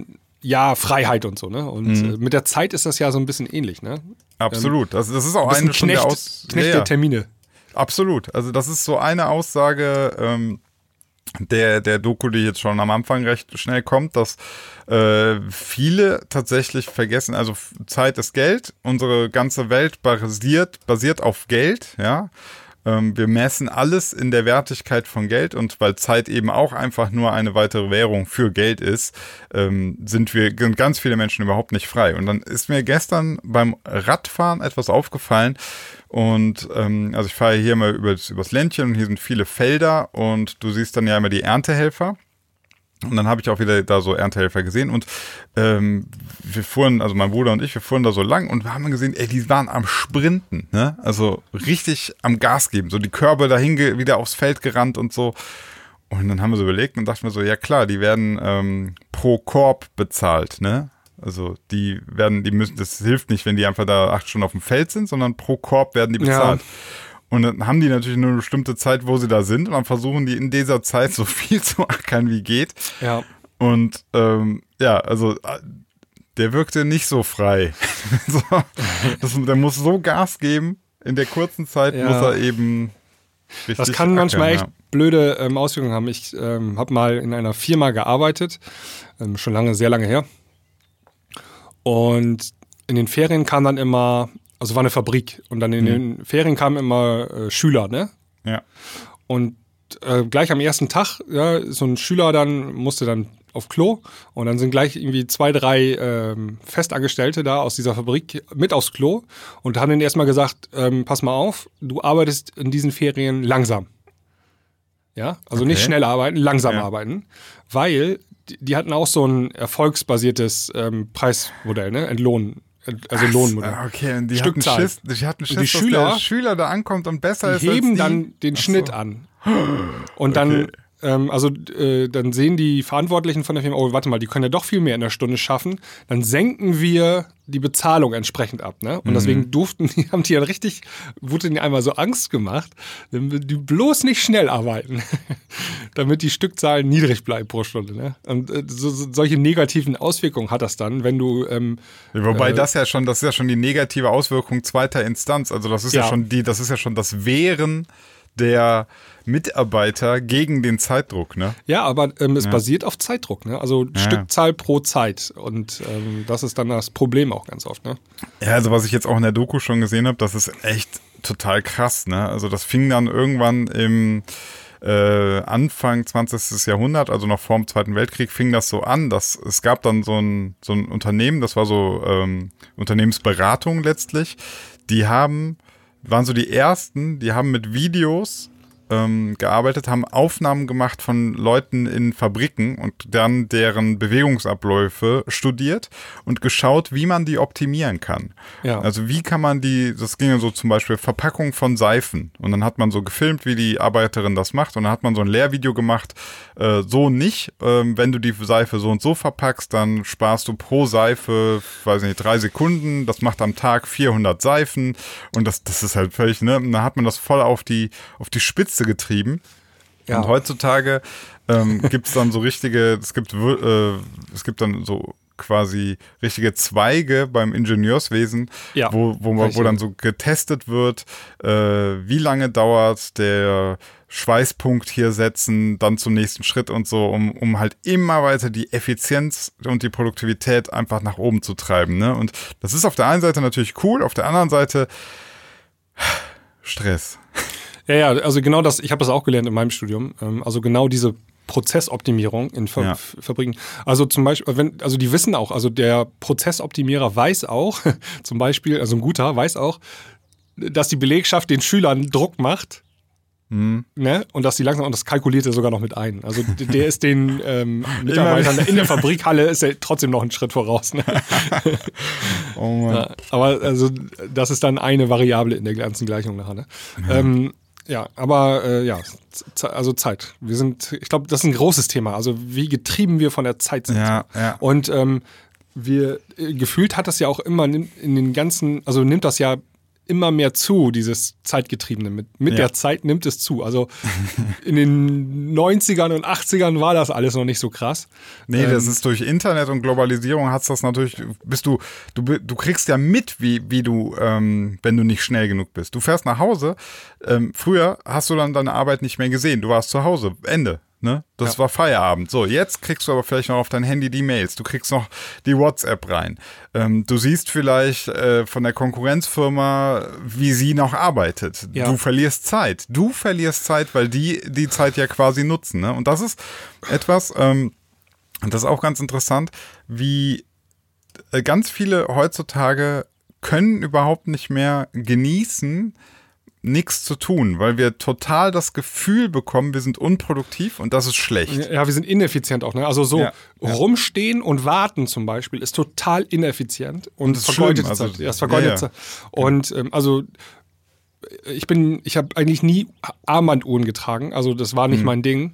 ja, Freiheit und so, ne? Und Mhm. äh, mit der Zeit ist das ja so ein bisschen ähnlich, ne? Absolut. Das, das ist auch Ein eine der Knecht, Aus Knecht Ja, der. Termine. Absolut. Also das ist so eine Aussage ähm, der, der Doku, die jetzt schon am Anfang recht schnell kommt, dass äh, viele tatsächlich vergessen, also Zeit ist Geld, unsere ganze Welt basiert, basiert auf Geld, ja. Ähm, wir messen alles in der Wertigkeit von Geld und weil Zeit eben auch einfach nur eine weitere Währung für Geld ist, ähm, sind wir sind ganz viele Menschen überhaupt nicht frei. Und dann ist mir gestern beim Radfahren etwas aufgefallen und ähm, also ich fahre hier mal übers, übers Ländchen und hier sind viele Felder und du siehst dann ja immer die Erntehelfer. Und dann habe ich auch wieder da so Erntehelfer gesehen und ähm, wir fuhren, also mein Bruder und ich, wir fuhren da so lang und wir haben gesehen, ey, die waren am Sprinten, ne? Also richtig am Gas geben, so die Körbe dahin wieder aufs Feld gerannt und so. Und dann haben wir so überlegt und dachten wir so, ja klar, die werden ähm, pro Korb bezahlt, ne? Also die werden, die müssen, das hilft nicht, wenn die einfach da acht Stunden auf dem Feld sind, sondern pro Korb werden die Ja. Und dann haben die natürlich nur eine bestimmte Zeit, wo sie da sind. Und dann versuchen die in dieser Zeit so viel zu ackern, wie geht. Ja. Und ähm, ja, also äh, der wirkte nicht so frei. [laughs] so, das, der muss so Gas geben. In der kurzen Zeit Ja. muss er eben richtig Das kann manchmal echt ackern, blöde ähm, Auswirkungen haben. Ich ähm, habe mal in einer Firma gearbeitet, ähm, schon lange, sehr lange her. Und in den Ferien kam dann immer, also war eine Fabrik, und dann in den Ferien kamen immer äh, Schüler, ne? ja. Und äh, gleich am ersten Tag, ja, so ein Schüler dann musste dann auf Klo und dann sind gleich irgendwie zwei, drei ähm, Festangestellte da aus dieser Fabrik mit aufs Klo und haben denen erstmal gesagt, ähm, pass mal auf, du arbeitest in diesen Ferien langsam. Ja, also nicht Okay. schnell arbeiten, langsam Ja. arbeiten, weil die, die hatten auch so ein erfolgsbasiertes ähm, Preismodell, ne? Entlohn, also Lohnmodell. Ah, Okay, und die Stückzahl. hatten Schiss, die hatten Schiss, die dass Schüler- der Schüler da ankommt und besser ist die heben als die. dann den Schnitt an. Und dann, Okay. Ähm, also äh, dann sehen die Verantwortlichen von der Firma, oh, warte mal, die können ja doch viel mehr in der Stunde schaffen. Dann senken wir die Bezahlung entsprechend ab. Ne? Und Mhm. deswegen durften die, [laughs] haben die ja richtig, wurde denen einmal so Angst gemacht, die bloß nicht schnell arbeiten, [laughs] damit die Stückzahl niedrig bleibt pro Stunde. Ne? Und äh, so, solche negativen Auswirkungen hat das dann, wenn du ähm, Wobei Äh, das ja schon, das ist ja schon die negative Auswirkung zweiter Instanz. Also das ist ja, Ja. schon die, das ist ja schon das Wehren der Mitarbeiter gegen den Zeitdruck, ne? Ja, aber ähm, es basiert auf Zeitdruck, ne? Also Ja. Stückzahl pro Zeit. Und ähm, das ist dann das Problem auch ganz oft, ne? Ja, also was ich jetzt auch in der Doku schon gesehen habe, das ist echt total krass, ne? Also das fing dann irgendwann im äh, Anfang 20. Jahrhundert, also noch vor dem Zweiten Weltkrieg, fing das so an, dass es gab dann so ein, so ein Unternehmen, das war so ähm, Unternehmensberatung letztlich, die haben, waren so die ersten, die haben mit Videos ähm, gearbeitet, haben Aufnahmen gemacht von Leuten in Fabriken und dann deren Bewegungsabläufe studiert und geschaut, wie man die optimieren kann. Ja. Also wie kann man die, das ging ja so zum Beispiel Verpackung von Seifen. Und dann hat man so gefilmt, wie die Arbeiterin das macht. Und dann hat man so ein Lehrvideo gemacht, äh, so nicht, ähm, wenn du die Seife so und so verpackst, dann sparst du pro Seife, weiß nicht, drei Sekunden, das macht am Tag 400 Seifen. Und das, das ist halt völlig, ne, und dann hat man das voll auf die, auf die Spitze getrieben. Ja. Und heutzutage ähm, [laughs] gibt es dann so richtige, es gibt, äh, es gibt dann so quasi richtige Zweige beim Ingenieurswesen, Ja, wo, wo, man, wo dann so getestet wird, äh, wie lange dauert der Schweißpunkt hier setzen, dann zum nächsten Schritt und so, um, um halt immer weiter die Effizienz und die Produktivität einfach nach oben zu treiben. Ne? Und das ist auf der einen Seite natürlich cool, auf der anderen Seite Stress. Ja, ja, also genau das, ich habe das auch gelernt in meinem Studium. Ähm, also genau diese Prozessoptimierung in Fa Ja. Fabriken. Also zum Beispiel, wenn, also die wissen auch, also der Prozessoptimierer weiß auch, [laughs] zum Beispiel, also ein guter weiß auch, dass die Belegschaft den Schülern Druck macht, Ne? Und dass die langsam, und das kalkuliert er sogar noch mit ein. Also der ist den ähm, [laughs] Mitarbeitern in der Fabrikhalle ist er trotzdem noch einen Schritt voraus. Ne? [laughs] Oh Mann. Ja, aber also das ist dann eine Variable in der ganzen Gleichung nachher. Ne? Ja. Ähm, ja, aber äh, ja, also Zeit. Wir sind, ich glaube, das ist ein großes Thema. Also wie getrieben wir von der Zeit sind. Ja, ja. Und ähm, wir äh, gefühlt hat das ja auch immer in, in den ganzen, also nimmt das ja immer mehr zu, dieses Zeitgetriebene. Mit, mit Ja. der Zeit nimmt es zu. Also in den [laughs] 90ern und 80ern war das alles noch nicht so krass. Nee, das Ähm, ist durch Internet und Globalisierung hat's das natürlich, bist du, du, du kriegst ja mit, wie, wie du, ähm, wenn du nicht schnell genug bist. Du fährst nach Hause, ähm, früher hast du dann deine Arbeit nicht mehr gesehen, du warst zu Hause, Ende. Ne? Das war Feierabend. So, jetzt kriegst du aber vielleicht noch auf dein Handy die Mails. Du kriegst noch die WhatsApp rein. Ähm, du siehst vielleicht äh, von der Konkurrenzfirma, wie sie noch arbeitet. Ja. Du verlierst Zeit. Du verlierst Zeit, weil die die Zeit ja quasi nutzen. Ne? Und das ist etwas, ähm, und das ist auch ganz interessant, wie äh, ganz viele heutzutage können überhaupt nicht mehr genießen, nichts zu tun, weil wir total das Gefühl bekommen, wir sind unproduktiv und das ist schlecht. Ja, wir sind ineffizient auch. Ne? Also so Ja, ja. rumstehen und warten zum Beispiel ist total ineffizient und das ist vergeudet also- Zeit. Vergeudet ja. Und ähm, also ich bin, ich habe eigentlich nie Armbanduhren getragen, also das war nicht Mhm. mein Ding.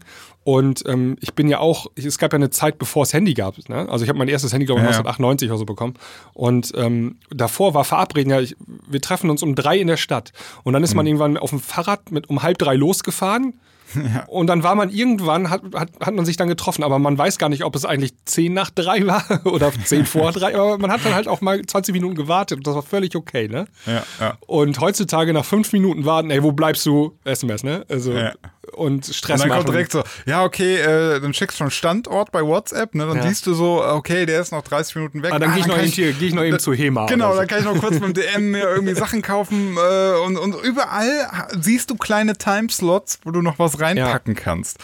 Und ähm, ich bin ja auch, es gab ja eine Zeit, bevor es Handy gab. Ne? Also ich habe mein erstes Handy, glaube ich, Ja, ja. 1998 oder so bekommen. Und ähm, davor war verabreden, ja, ich, wir treffen uns um drei in der Stadt. Und dann ist Mhm. man irgendwann auf dem Fahrrad mit um halb drei losgefahren. [laughs] Und dann war man irgendwann, hat, hat, hat man sich dann getroffen, aber man weiß gar nicht, ob es eigentlich 10 nach 3 war [laughs] oder 10 vor [laughs] 3, aber man hat dann halt auch mal 20 Minuten gewartet und das war völlig okay, ne? Ja, ja. Und heutzutage nach 5 Minuten warten, ey, wo bleibst du? SMS, ne? Also, Ja. Und Stress Und dann machen. kommt direkt so, ja, okay, äh, dann schickst du einen Standort bei WhatsApp, ne? Dann Ja. siehst du so, okay, der ist noch 30 Minuten weg. Ah, dann gehe ich, noch eben hier- geh ich noch eben zu HEMA. Genau, so. dann kann ich noch kurz beim DM mir irgendwie Sachen kaufen äh, und, und überall siehst du kleine Timeslots, wo du noch was reinpacken kannst.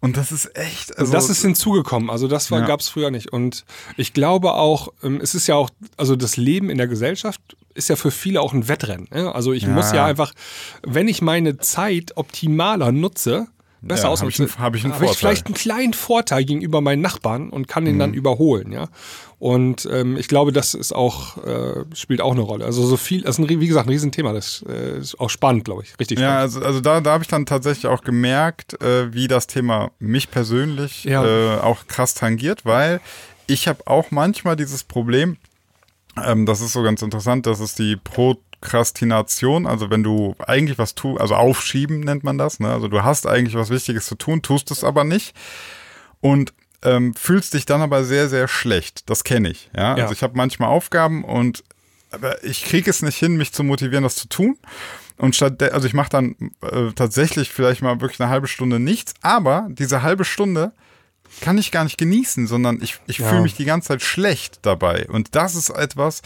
Und das ist echt. Also, Also das ist hinzugekommen. Also das war Ja. gab es früher nicht. Und ich glaube auch, ähm, es ist ja auch, also das Leben in der Gesellschaft ist ja für viele auch ein Wettrennen. ne? Also ich Ja. muss ja einfach, wenn ich meine Zeit optimaler nutze, besser Ja, ausnutze, hab ich einen- hab ich einen habe ich vielleicht einen kleinen Vorteil gegenüber meinen Nachbarn und kann den Mhm. dann überholen, ja. Und ähm, ich glaube, das ist auch, äh, spielt auch eine Rolle. Also so viel, das ist ein, wie gesagt, ein Riesenthema. Das äh, ist auch spannend, glaube ich. Richtig ja, spannend. also, also da, da habe ich dann tatsächlich auch gemerkt, äh, wie das Thema mich persönlich Ja. äh, auch krass tangiert, weil ich habe auch manchmal dieses Problem, ähm, das ist so ganz interessant, das ist die Prokrastination, also wenn du eigentlich was tust, also aufschieben nennt man das, ne? also du hast eigentlich was Wichtiges zu tun, tust es aber nicht und ähm, fühlst dich dann aber sehr, sehr schlecht. Das kenne ich. Ja? Ja. Also ich habe manchmal Aufgaben und aber ich kriege es nicht hin, mich zu motivieren, das zu tun. Und statt, also ich mache dann äh, tatsächlich vielleicht mal wirklich eine halbe Stunde nichts, aber diese halbe Stunde kann ich gar nicht genießen, sondern ich, ich Ja. fühle mich die ganze Zeit schlecht dabei. Und das ist etwas,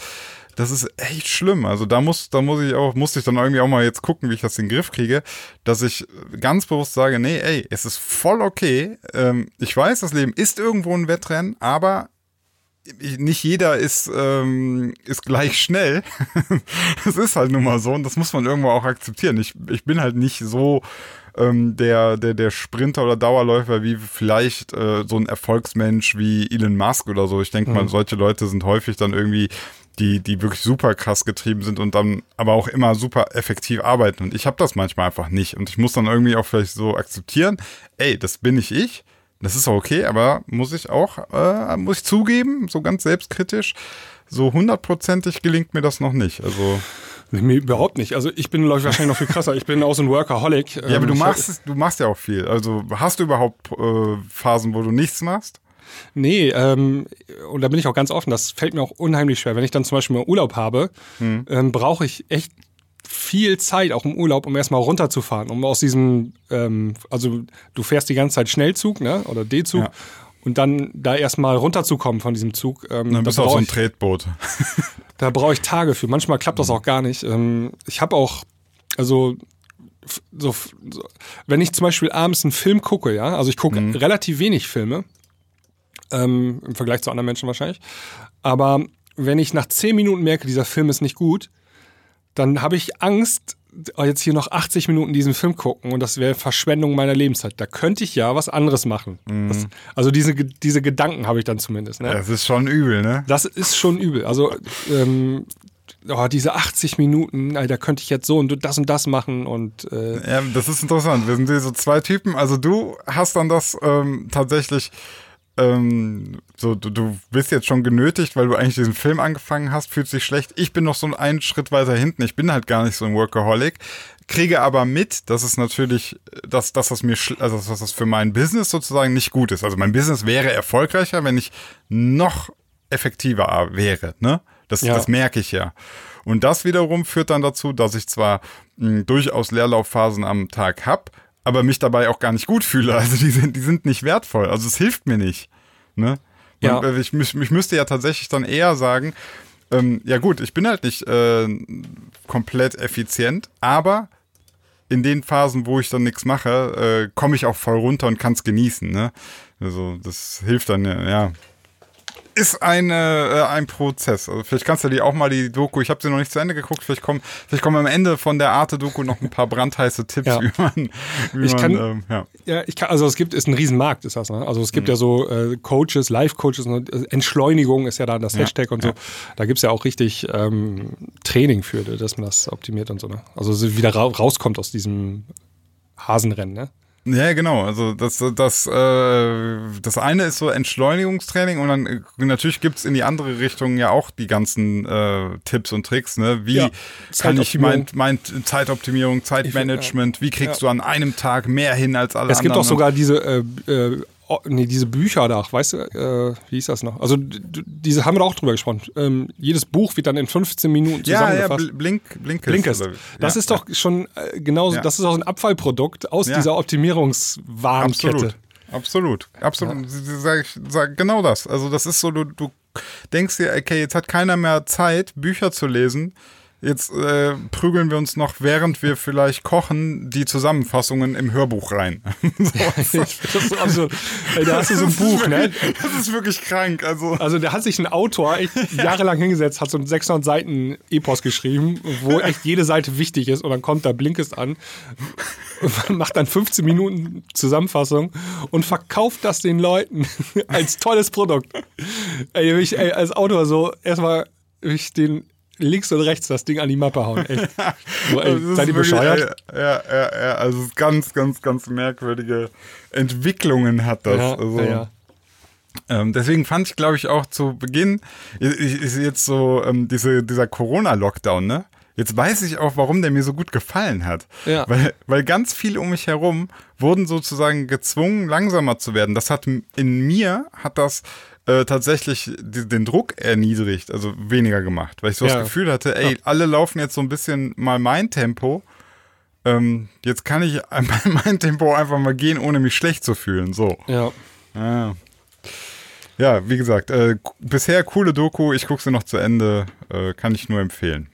das ist echt schlimm. Also da muss, da muss ich auch, musste ich dann irgendwie auch mal jetzt gucken, wie ich das in den Griff kriege, dass ich ganz bewusst sage, nee, ey, es ist voll okay. Ähm, ich weiß, das Leben ist irgendwo ein Wettrennen, aber ich- nicht jeder ist, ähm, ist gleich schnell. [laughs] das ist halt nun mal so und das muss man irgendwo auch akzeptieren. Ich, ich bin halt nicht so ähm, der, der, der Sprinter oder Dauerläufer wie vielleicht äh, so ein Erfolgsmensch wie Elon Musk oder so. Ich denke mal, solche Leute sind häufig dann irgendwie die, die wirklich super krass getrieben sind und dann aber auch immer super effektiv arbeiten. Und ich habe das manchmal einfach nicht. Und ich muss dann irgendwie auch vielleicht so akzeptieren, ey, das bin nicht ich. Das ist auch okay, aber muss ich auch, äh, muss ich zugeben, so ganz selbstkritisch, so hundertprozentig gelingt mir das noch nicht. Also, Mir überhaupt nicht. Also ich bin, glaube ich, wahrscheinlich noch viel krasser. Ich bin auch so ein Workaholic. ja, aber Ähm, du ich- machst, du machst ja auch viel. Also, hast du überhaupt äh, Phasen, wo du nichts machst? Nee, ähm, und da bin ich auch ganz offen, das fällt mir auch unheimlich schwer. Wenn ich dann zum Beispiel mal Urlaub habe, Hm. ähm, brauche ich echt viel Zeit, auch im Urlaub, um erstmal runterzufahren, um aus diesem, ähm, also du fährst die ganze Zeit Schnellzug, ne, oder D-Zug, Ja. Und dann da erstmal runterzukommen von diesem Zug. Ähm, Dann da bist du auch so ein Tretboot. [laughs] [laughs] da brauche ich Tage für. Manchmal klappt das auch gar nicht. Ähm, ich habe auch, also so, so, wenn ich zum Beispiel abends einen Film gucke, ja, also ich gucke relativ wenig Filme, ähm, im Vergleich zu anderen Menschen wahrscheinlich, aber wenn ich nach zehn Minuten merke, dieser Film ist nicht gut, dann habe ich Angst, jetzt hier noch 80 Minuten diesen Film gucken und das wäre Verschwendung meiner Lebenszeit. Da könnte ich ja was anderes machen. Das, also diese, diese Gedanken habe ich dann zumindest. Ne? Das ist schon übel, ne? Das ist schon übel. Also ähm, oh, diese 80 Minuten, da könnte ich jetzt so und das und das machen und äh, Ja, das ist interessant. Wir sind hier so zwei Typen. Also du hast dann das ähm, tatsächlich, ähm, so du, du bist jetzt schon genötigt, weil du eigentlich diesen Film angefangen hast, fühlt sich schlecht. Ich bin noch so einen Schritt weiter hinten. Ich bin halt gar nicht so ein Workaholic, kriege aber mit, dass es natürlich, dass, dass das mir, also dass das für mein Business sozusagen nicht gut ist. Also mein Business wäre erfolgreicher, wenn ich noch effektiver wäre, ne? Das, Ja. das merke ich ja. Und das wiederum führt dann dazu, dass ich zwar mh, durchaus Leerlaufphasen am Tag habe, aber mich dabei auch gar nicht gut fühle. Also die sind, die sind nicht wertvoll. Also es hilft mir nicht. Ne? Ja. Und, äh, ich, müß- ich müsste ja tatsächlich dann eher sagen, ähm, ja gut, ich bin halt nicht äh, komplett effizient, aber in den Phasen, wo ich dann nichts mache, äh, komme ich auch voll runter und kann es genießen. Ne? Also das hilft dann, ja. Ja. Ist eine, äh, ein Prozess. Also vielleicht kannst du dir auch mal die Doku, ich habe sie noch nicht zu Ende geguckt, vielleicht kommen, vielleicht kommen am Ende von der Arte-Doku noch ein paar brandheiße Tipps, Ja. wie man, wie Ich man kann- ähm, ja. Ja, ich kann, also es gibt, ist ein Riesenmarkt, ist das, ne? Also es gibt ja so äh, Coaches, Live-Coaches, äh, Entschleunigung ist ja da das Hashtag und so. Da gibt's ja auch richtig ähm, Training für, dass man das optimiert und so, ne? Also so wieder ra rauskommt aus diesem Hasenrennen, ne? Ja, genau. Also das, das, äh, das eine ist so Entschleunigungstraining und dann äh, natürlich gibt's in die andere Richtung ja auch die ganzen äh, Tipps und Tricks, ne? Wie Ja, kann ich mein, Zeitoptimierung. mein Zeitoptimierung, Zeitmanagement, wie kriegst du an einem Tag mehr hin als alle Es gibt anderen? auch sogar diese, äh, äh, oh, nee, diese Bücher da, weißt du, äh, wie hieß das noch? Also diese haben wir auch drüber gesprochen. Ähm, jedes Buch wird dann in 15 Minuten ja, ja, zusammengefasst. Bl- Blink, Blinkist. Blinkist. oder- Das ja, ist doch schon äh, genauso, Ja. das ist auch ein Abfallprodukt aus Ja. dieser Optimierungswarenkette. Absolut. Absolut. Absolut. Sag ich, sag genau das. Also das ist so, du, du denkst dir, okay, jetzt hat keiner mehr Zeit, Bücher zu lesen. Jetzt äh, prügeln wir uns noch, während wir vielleicht kochen, die Zusammenfassungen im Hörbuch rein. [laughs] so, [laughs] das ist so absurd. Ey, da hast du so ein Buch, ne? Das ist wirklich krank. Also Also da hat sich ein Autor echt jahrelang hingesetzt, hat so ein 600 Seiten Epos geschrieben, wo [laughs] echt jede Seite wichtig ist und dann kommt da Blinkist an, macht dann 15 Minuten Zusammenfassung und verkauft das den Leuten als tolles Produkt. Ey, ich, ey als Autor so erstmal ich den links und rechts das Ding an die Mappe hauen. Echt. [laughs] So, ey, seid ihr bescheuert? Ja, ja, ja. Also ganz, ganz, ganz merkwürdige Entwicklungen hat das. Ja, also, ja. Ähm, deswegen fand ich, glaube ich, auch zu Beginn, ist, ist jetzt so ähm, diese, dieser Corona-Lockdown, ne? Jetzt weiß ich auch, warum der mir so gut gefallen hat. Ja. Weil, weil ganz viele um mich herum wurden sozusagen gezwungen, langsamer zu werden. Das hat in mir, hat das äh, tatsächlich die, den Druck erniedrigt, also weniger gemacht. Weil ich so Ja. das Gefühl hatte, ey, alle laufen jetzt so ein bisschen mal mein Tempo. Ähm, jetzt kann ich [laughs] mein Tempo einfach mal gehen, ohne mich schlecht zu fühlen. So. Ja. Ah. Ja, wie gesagt, äh, bisher coole Doku, ich gucke sie noch zu Ende, äh, kann ich nur empfehlen.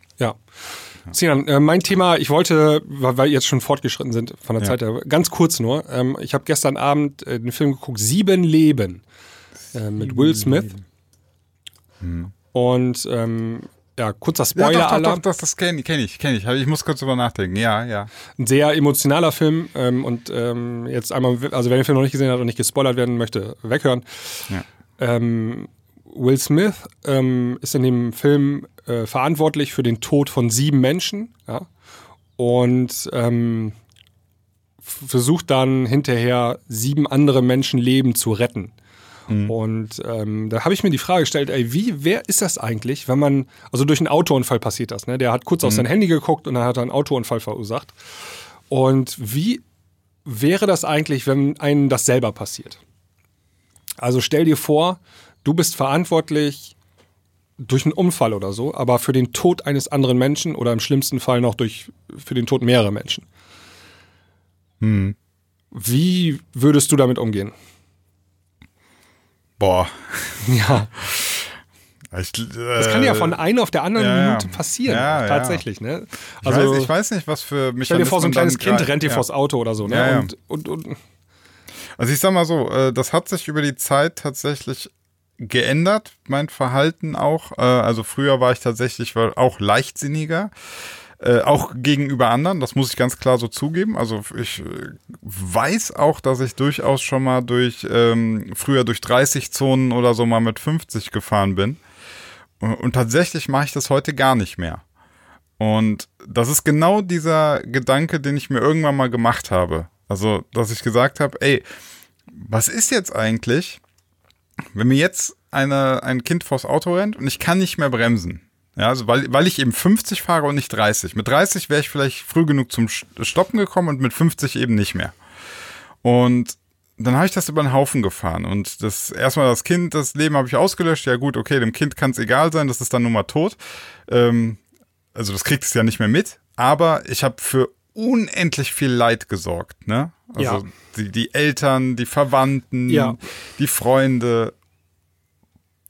Sinan, äh, mein Thema, ich wollte, weil wir jetzt schon fortgeschritten sind von der Ja. Zeit her, ganz kurz nur. Ähm, ich habe gestern Abend äh, den Film geguckt, Sieben Leben äh, mit Will Smith. Und ähm, ja, kurzer Ja, doch, doch, Spoiler-Alarm. doch, das, das kenne kenn ich, kenne ich. Ich muss kurz drüber nachdenken. Ja, ja. Ein sehr emotionaler Film ähm, und ähm, jetzt einmal, also wer den Film noch nicht gesehen hat und nicht gespoilert werden möchte, weghören. Ja. Ähm, Will Smith ähm, ist in dem Film äh, verantwortlich für den Tod von sieben Menschen ja? und ähm, versucht dann hinterher sieben andere Menschenleben zu retten. Und ähm, da habe ich mir die Frage gestellt, ey, wie, wer ist das eigentlich, wenn man, also durch einen Autounfall passiert das, ne? Der hat kurz auf sein Handy geguckt und dann hat er einen Autounfall verursacht. Und wie wäre das eigentlich, wenn einem das selber passiert? Also stell dir vor, du bist verantwortlich durch einen Unfall oder so, aber für den Tod eines anderen Menschen oder im schlimmsten Fall noch durch für den Tod mehrerer Menschen. Wie würdest du damit umgehen? Boah. [laughs] Ja. Ich, äh, Das kann ja von einer auf der anderen ja. Minute passieren. Ja, ja. tatsächlich, ne? ich, Also weiß, ich weiß nicht, was für stell dir vor, so ein kleines Kind rennt dir vors Auto oder so, ne? Und, und, und Also ich sag mal so, äh, das hat sich über die Zeit tatsächlich geändert, mein Verhalten auch. Äh, also früher war ich tatsächlich auch leichtsinniger. Äh, auch gegenüber anderen, das muss ich ganz klar so zugeben. Also ich äh, weiß auch, dass ich durchaus schon mal durch, ähm, früher durch 30 Zonen oder so mal mit 50 gefahren bin. Und, und tatsächlich mache ich das heute gar nicht mehr. Und das ist genau dieser Gedanke, den ich mir irgendwann mal gemacht habe. Also, dass ich gesagt habe, ey, was ist jetzt eigentlich, wenn mir jetzt eine, ein Kind vors Auto rennt und ich kann nicht mehr bremsen? Ja, also weil, weil ich eben 50 fahre und nicht 30. Mit 30 wäre ich vielleicht früh genug zum Stoppen gekommen und mit 50 eben nicht mehr. Und dann habe ich das über den Haufen gefahren und das erstmal das Kind, das Leben habe ich ausgelöscht. Ja gut, okay, dem Kind kann es egal sein, das ist dann nun mal tot. Ähm, also das kriegt es ja nicht mehr mit, aber ich habe für unendlich viel Leid gesorgt, ne? Also Ja. die, die Eltern, die Verwandten, Ja. die Freunde.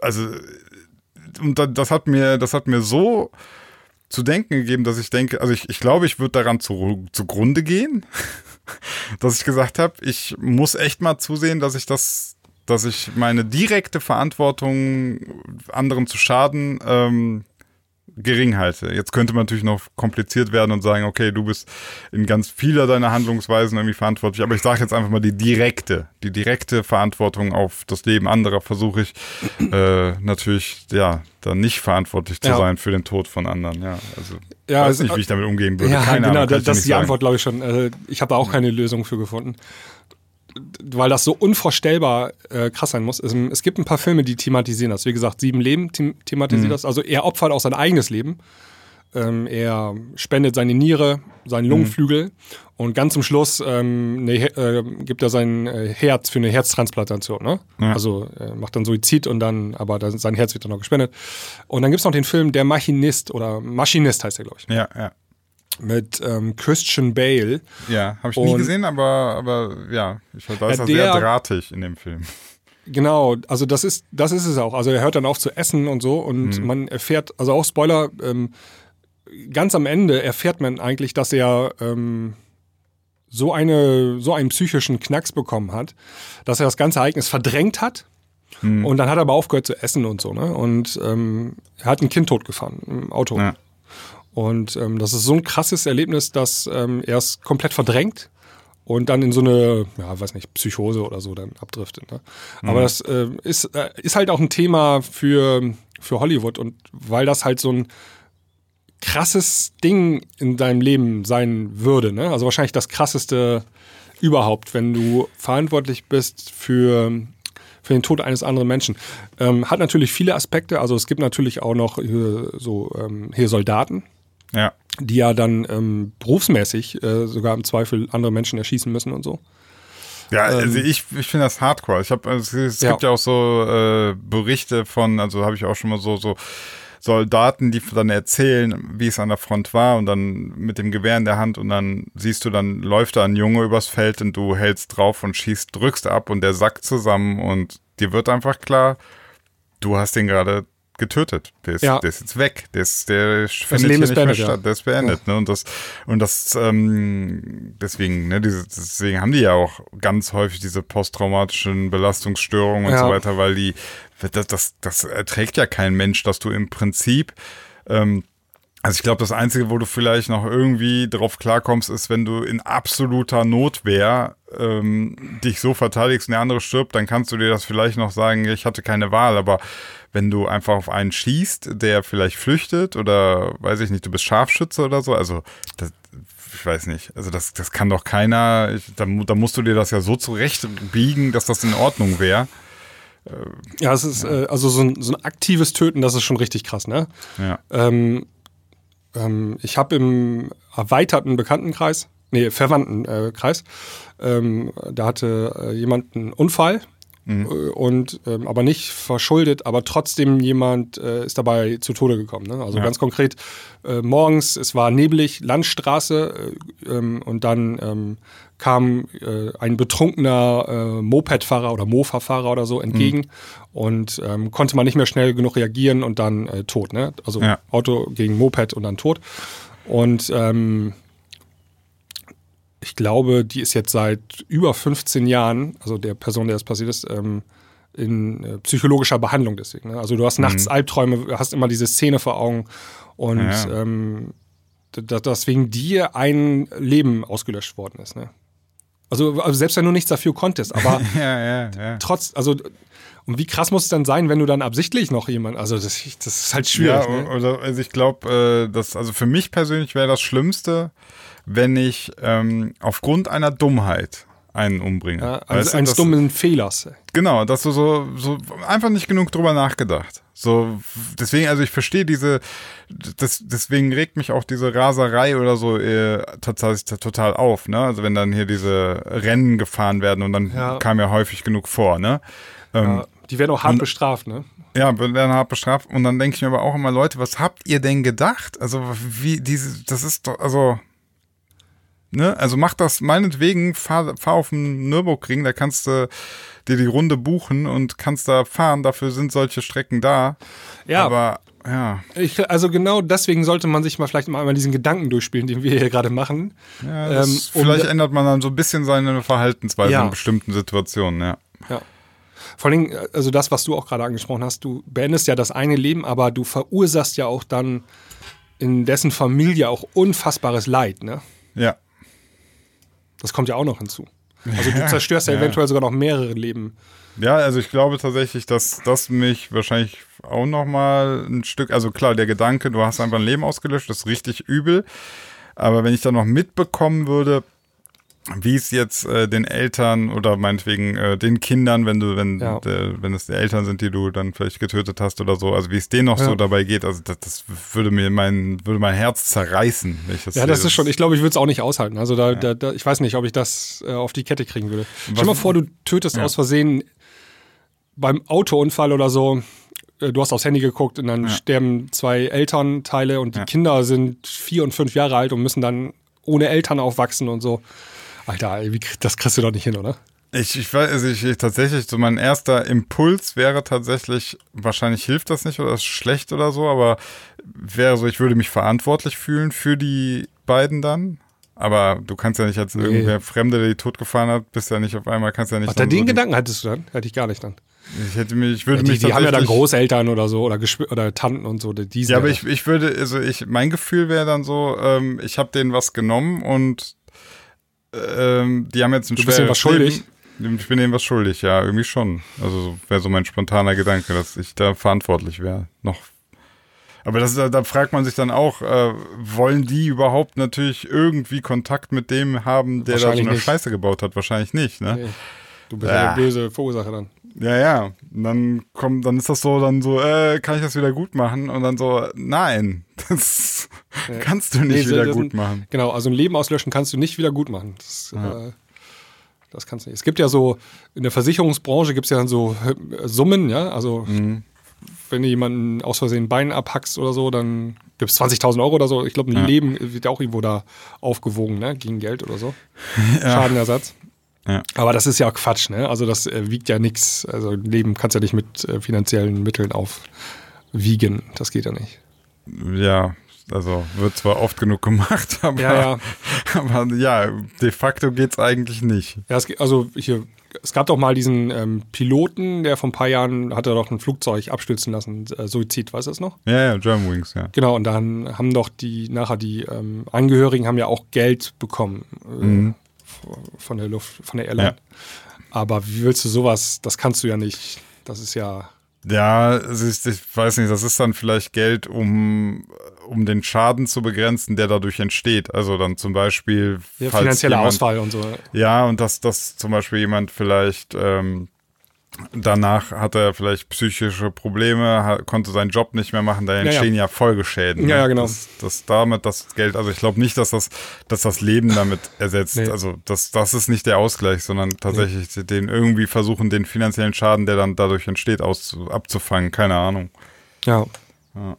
Also und da- das hat mir, das hat mir so zu denken gegeben, dass ich denke, also ich, ich glaube, ich würde daran zu, zugrunde gehen, [laughs] dass ich gesagt habe, ich muss echt mal zusehen, dass ich das, dass ich meine direkte Verantwortung, anderen zu schaden, ähm, gering halte. Jetzt könnte man natürlich noch kompliziert werden und sagen, okay, du bist in ganz vieler deiner Handlungsweisen irgendwie verantwortlich, aber ich sage jetzt einfach mal die direkte, die direkte Verantwortung auf das Leben anderer versuche ich äh, natürlich, ja, dann nicht verantwortlich zu Ja. sein für den Tod von anderen. Ja, also Ja, weiß also- nicht, wie ich damit umgehen würde. Ja, Keine genau, Ahnung, ich das ist die sagen. Antwort, glaube ich schon. Äh, Ich habe da auch keine Lösung für gefunden. Weil das so unvorstellbar äh, krass sein muss. Es, es gibt ein paar Filme, die thematisieren das. Wie gesagt, Sieben Leben them thematisiert Mhm. das. Also er opfert auch sein eigenes Leben. Ähm, er spendet seine Niere, seinen Mhm. Lungenflügel und ganz zum Schluss ähm, He- äh, gibt er sein äh, Herz für eine Herztransplantation. Ne? Ja. Also er macht dann Suizid und dann, aber dann, sein Herz wird dann noch gespendet. Und dann gibt es noch den Film Der Machinist oder Maschinist heißt er, glaube ich, Ja, ja. Mit ähm, Christian Bale. Ja, habe ich nie Und- gesehen, aber, aber ja, ich weiß, da ist Ja, er sehr drahtig in dem Film. Genau, also das ist, das ist es auch. Also er hört dann auf zu essen und so Mhm. und man erfährt, also auch Spoiler, ähm, ganz am Ende erfährt man eigentlich, dass er ähm, so, eine, so einen psychischen Knacks bekommen hat, dass er das ganze Ereignis verdrängt hat. Mhm. Und dann hat er aber aufgehört zu essen und so, ne? Und ähm, er hat ein Kind totgefahren im Auto. Ja. Und ähm, das ist so ein krasses Erlebnis, dass ähm, er es komplett verdrängt und dann in so eine, ja, weiß nicht, Psychose oder so dann abdriftet. Ne? Aber das äh, ist, äh, ist halt auch ein Thema für, für Hollywood und weil das halt so ein krasses Ding in deinem Leben sein würde. Ne? Also wahrscheinlich das krasseste überhaupt, wenn du verantwortlich bist für, für den Tod eines anderen Menschen. Ähm, hat natürlich viele Aspekte. Also es gibt natürlich auch noch hier, so ähm, hier Soldaten, Ja. die ja dann ähm, berufsmäßig äh, sogar im Zweifel andere Menschen erschießen müssen und so. Ja, also ich, ich finde das hardcore. Ich habe, es, es Ähm, Ja. gibt ja auch so äh, Berichte von, also habe ich auch schon mal so, so Soldaten, die dann erzählen, wie es an der Front war und dann mit dem Gewehr in der Hand und dann siehst du, dann läuft da ein Junge übers Feld und du hältst drauf und schießt, drückst ab und der sackt zusammen und dir wird einfach klar, du hast den gerade getötet. Der ist, Ja. der ist jetzt weg. Der, ist, der findet Leben ist nicht mehr beendet, ja. Der ist beendet. Ne? Und das, und das ähm, deswegen, ne, diese, deswegen haben die ja auch ganz häufig diese posttraumatischen Belastungsstörungen und Ja. so weiter, weil die, das, das, das erträgt ja kein Mensch, dass du im Prinzip ähm, also ich glaube, das Einzige, wo du vielleicht noch irgendwie drauf klarkommst, ist, wenn du in absoluter Notwehr ähm, dich so verteidigst und der andere stirbt, dann kannst du dir das vielleicht noch sagen, ich hatte keine Wahl. Aber wenn du einfach auf einen schießt, der vielleicht flüchtet oder weiß ich nicht, du bist Scharfschütze oder so, also das, ich weiß nicht, also das, das kann doch keiner, ich, da, da musst du dir das ja so zurechtbiegen, dass das in Ordnung wäre. Ja, es ist äh, also so ein, so ein aktives Töten, das ist schon richtig krass, ne? Ja. Ähm, ähm, ich habe im erweiterten Bekanntenkreis, nee, Verwandtenkreis, ähm, da hatte äh, jemand einen Unfall. Äh, Und ähm, aber nicht verschuldet, aber trotzdem jemand äh, ist dabei zu Tode gekommen. Ne? Also Ja. ganz konkret äh, morgens, es war neblig, Landstraße äh, ähm, und dann ähm, kam äh, ein betrunkener äh, Mopedfahrer oder Mofa-Fahrer oder so entgegen und ähm, konnte man nicht mehr schnell genug reagieren und dann tot. Ne? Also Ja. Auto gegen Moped und dann tot. Und ähm, ich glaube, die ist jetzt seit über 15 Jahren, also der Person, der das passiert ist, ähm, in äh, psychologischer Behandlung deswegen. Ne? Also du hast nachts Albträume, hast immer diese Szene vor Augen und Ja. ähm, dass, wegen dir ein Leben ausgelöscht worden ist. Ne? Also, also selbst wenn du nichts dafür konntest, aber [laughs] Ja, trotz, also und wie krass muss es dann sein, wenn du dann absichtlich noch jemand, also das, das ist halt schwierig. Ja, ne? oder, also ich glaube, äh, das, also für mich persönlich wäre das Schlimmste, wenn ich ähm, aufgrund einer Dummheit einen umbringe. ja, Weißt eines, dummen Fehlers. Genau, dass du so, so einfach nicht genug drüber nachgedacht. So, deswegen, also ich verstehe diese, das, deswegen regt mich auch diese Raserei oder so äh, tatsächlich total auf, ne? Also wenn dann hier diese Rennen gefahren werden und dann Ja. kam ja häufig genug vor, ne? Ähm, Ja, die werden auch hart bestraft, ne? ja, werden hart bestraft. Und dann denke ich mir aber auch immer, Leute, was habt ihr denn gedacht? Also, wie, diese, das ist doch, also, ne? Also mach das meinetwegen, fahr, fahr auf den Nürburgring, da kannst du dir die Runde buchen und kannst da fahren, dafür sind solche Strecken da. Ja. Aber, ja. Ich, also genau deswegen sollte man sich mal vielleicht mal einmal diesen Gedanken durchspielen, den wir hier gerade machen. ja Ähm, um- vielleicht ändert man dann so ein bisschen seine Verhaltensweise Ja. in bestimmten Situationen, ja. Ja. Vor allem, also das, was du auch gerade angesprochen hast, du beendest ja das eine Leben, aber du verursachst ja auch dann in dessen Familie auch unfassbares Leid, ne? Ja. Das kommt ja auch noch hinzu. Also du zerstörst ja, Ja. eventuell sogar noch mehrere Leben. Ja, also ich glaube tatsächlich, dass das mich wahrscheinlich auch noch mal ein Stück, also klar, der Gedanke, du hast einfach ein Leben ausgelöscht, das ist richtig übel. Aber wenn ich dann noch mitbekommen würde, wie es jetzt äh, den Eltern oder meinetwegen äh, den Kindern, wenn du, wenn, Ja. der, wenn es die Eltern sind, die du dann vielleicht getötet hast oder so, also wie es denen noch so Ja. dabei geht, also das, das würde mir mein, würde mein Herz zerreißen, wenn ich das Ja, das ist schon, ich glaube, ich würde es auch nicht aushalten. Also da, da, da, ich weiß nicht, ob ich das äh, auf die Kette kriegen würde. Stell dir mal vor, du tötest Ja. aus Versehen beim Autounfall oder so. äh, Du hast aufs Handy geguckt und dann sterben zwei Elternteile und die Ja. Kinder sind vier und fünf Jahre alt und müssen dann ohne Eltern aufwachsen und so. Alter, das kriegst du doch nicht hin, oder? Ich, ich weiß, also ich, ich tatsächlich, so mein erster Impuls wäre tatsächlich, wahrscheinlich hilft das nicht oder ist schlecht oder so, aber wäre so, ich würde mich verantwortlich fühlen für die beiden dann. Aber du kannst ja nicht als irgendwer Fremde, der die totgefahren hat, bist ja nicht auf einmal, kannst ja nicht. Ach, dann den so Gedanken hattest du dann? Hätte ich gar nicht dann. Ich hätte mich, ich würde Die, mich die haben ja dann Großeltern oder so oder, Geschw oder Tanten und so. Die Ja, aber ich, ich würde, also ich, mein Gefühl wäre dann so, ähm, ich habe denen was genommen und ähm, die haben jetzt ein Du bist denen was schuldig? Ich bin denen was schuldig, ja, irgendwie schon. Also so wäre so mein spontaner Gedanke, dass ich da verantwortlich wäre. Noch. Aber das, da, da fragt man sich dann auch, äh, wollen die überhaupt natürlich irgendwie Kontakt mit dem haben, der da so eine nicht. Scheiße gebaut hat? Wahrscheinlich nicht, ne? Nee. Du bist ja Ja. der böse Verursacher dann. Ja, ja. Und dann kommt, dann ist das so, dann so, äh, kann ich das wieder gut machen? Und dann so, nein, [laughs] das kannst du nicht Nee, wieder gut machen. Genau, also ein Leben auslöschen kannst du nicht wieder gut machen. Das, äh, das kannst du nicht. Es gibt ja so, in der Versicherungsbranche gibt es ja dann so äh, Summen, ja, also Mhm. wenn du jemanden aus Versehen ein Bein abhackst oder so, dann gibt es 20.000 Euro oder so. Ich glaube, ein Ja. Leben wird ja auch irgendwo da aufgewogen, ne, gegen Geld oder so. [laughs] Schadenersatz. Ja. Aber das ist ja Quatsch, ne? Also das äh, wiegt ja nichts. Also Leben kannst du ja nicht mit äh, finanziellen Mitteln aufwiegen. Das geht ja nicht. Ja, also wird zwar oft genug gemacht, [laughs] aber Ja, ja. aber ja, de facto geht's eigentlich nicht. Ja, es, also hier, es gab doch mal diesen ähm, Piloten, der vor ein paar Jahren hat er doch ein Flugzeug abstürzen lassen, äh, Suizid, weißt du das noch? Ja, ja, Germanwings, ja. Genau, und dann haben doch die, nachher die ähm, Angehörigen haben ja auch Geld bekommen äh, Mhm. Von der Luft, von der Airline. Aber wie willst du sowas, das kannst du ja nicht. Das ist ja, Ja, ich, ich weiß nicht, das ist dann vielleicht Geld, um, um den Schaden zu begrenzen, der dadurch entsteht. Also dann zum Beispiel ja finanzieller jemand, Ausfall und so. Ja, und dass, dass zum Beispiel jemand vielleicht ähm, danach hat er vielleicht psychische Probleme, konnte seinen Job nicht mehr machen, da ja. entstehen ja, Folgeschäden. Ja, ne? ja, genau. Das, das damit das Geld, also ich glaube nicht, dass das, dass das Leben damit [laughs] ersetzt. Nee. Also das, das ist nicht der Ausgleich, sondern tatsächlich den irgendwie versuchen, den finanziellen Schaden, der dann dadurch entsteht, auszu, abzufangen. Keine Ahnung. Ja. Ja.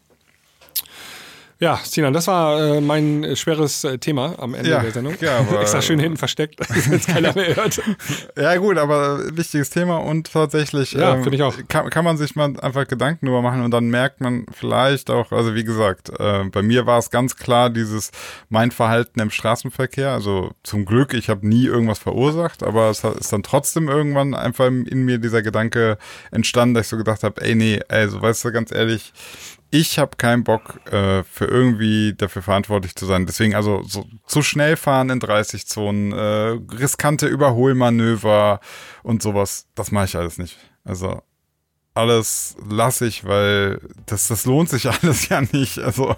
Ja, Sinan, das war äh, mein äh, schweres äh, Thema am Ende Ja, der Sendung. ja, aber- [laughs] Extra schön hinten versteckt, [laughs] dass jetzt keiner mehr hört. [laughs] Ja, gut, aber wichtiges Thema und tatsächlich Ja, ähm, ich auch. Kann, kann man sich mal einfach Gedanken drüber machen und dann merkt man vielleicht auch, also wie gesagt, äh, bei mir war es ganz klar dieses mein Verhalten im Straßenverkehr. Also zum Glück, ich habe nie irgendwas verursacht, aber es hat- ist dann trotzdem irgendwann einfach in mir dieser Gedanke entstanden, dass ich so gedacht habe, ey nee, also weißt du, ganz ehrlich, ich habe keinen Bock, äh, für irgendwie dafür verantwortlich zu sein. Deswegen also so zu schnell fahren in 30 Zonen, äh, riskante Überholmanöver und sowas, das mache ich alles nicht. Also alles lasse ich, weil das, das lohnt sich [laughs] alles ja nicht. Also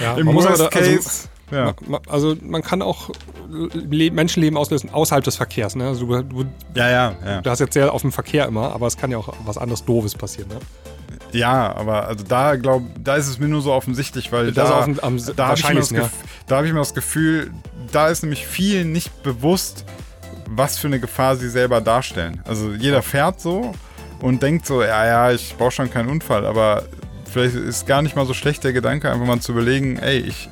Ja, im Worst also- Case. Ja. Ma- ma- Also man kann auch Le Menschenleben auslösen außerhalb des Verkehrs. Ne? Also du, du, ja, ja, ja. du hast jetzt sehr auf dem Verkehr immer, aber es kann ja auch was anderes Doofes passieren. Ne? Ja, aber also da glaub, da ist es mir nur so offensichtlich, weil Das da, am da habe ich, mir das wahrscheinlichsten, ja. Da hab ich mir das Gefühl, da ist nämlich vielen nicht bewusst, was für eine Gefahr sie selber darstellen. Also jeder fährt so und denkt so, ja, ja, ich brauche schon keinen Unfall, aber vielleicht ist gar nicht mal so schlecht der Gedanke, einfach mal zu überlegen, ey, ich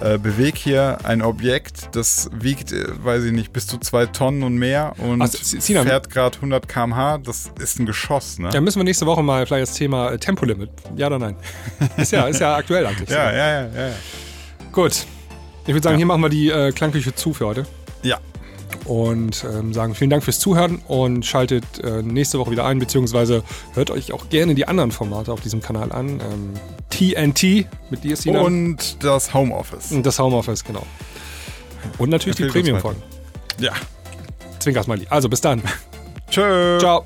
äh, bewege hier ein Objekt, das wiegt, äh, weiß ich nicht, bis zu zwei Tonnen und mehr und Ach, Sinan- fährt gerade 100 km/h, das ist ein Geschoss, ne? Da müssen wir nächste Woche mal vielleicht das Thema äh, Tempolimit. Ja oder nein? [laughs] Ist ja, ist ja aktuell eigentlich. Ja, ja, ja, ja. ja. Gut. Ich würde sagen, hier machen wir die äh, Klangküche zu für heute. Ja, und ähm, sagen vielen Dank fürs Zuhören und schaltet äh, nächste Woche wieder ein, beziehungsweise hört euch auch gerne die anderen Formate auf diesem Kanal an. Ähm, TNT mit dir, Sinan. Und das Homeoffice. Und das Homeoffice, genau. Und natürlich die Premium-Folgen. Ja. Zwinker Smiley. Also bis dann. Tschö. Ciao.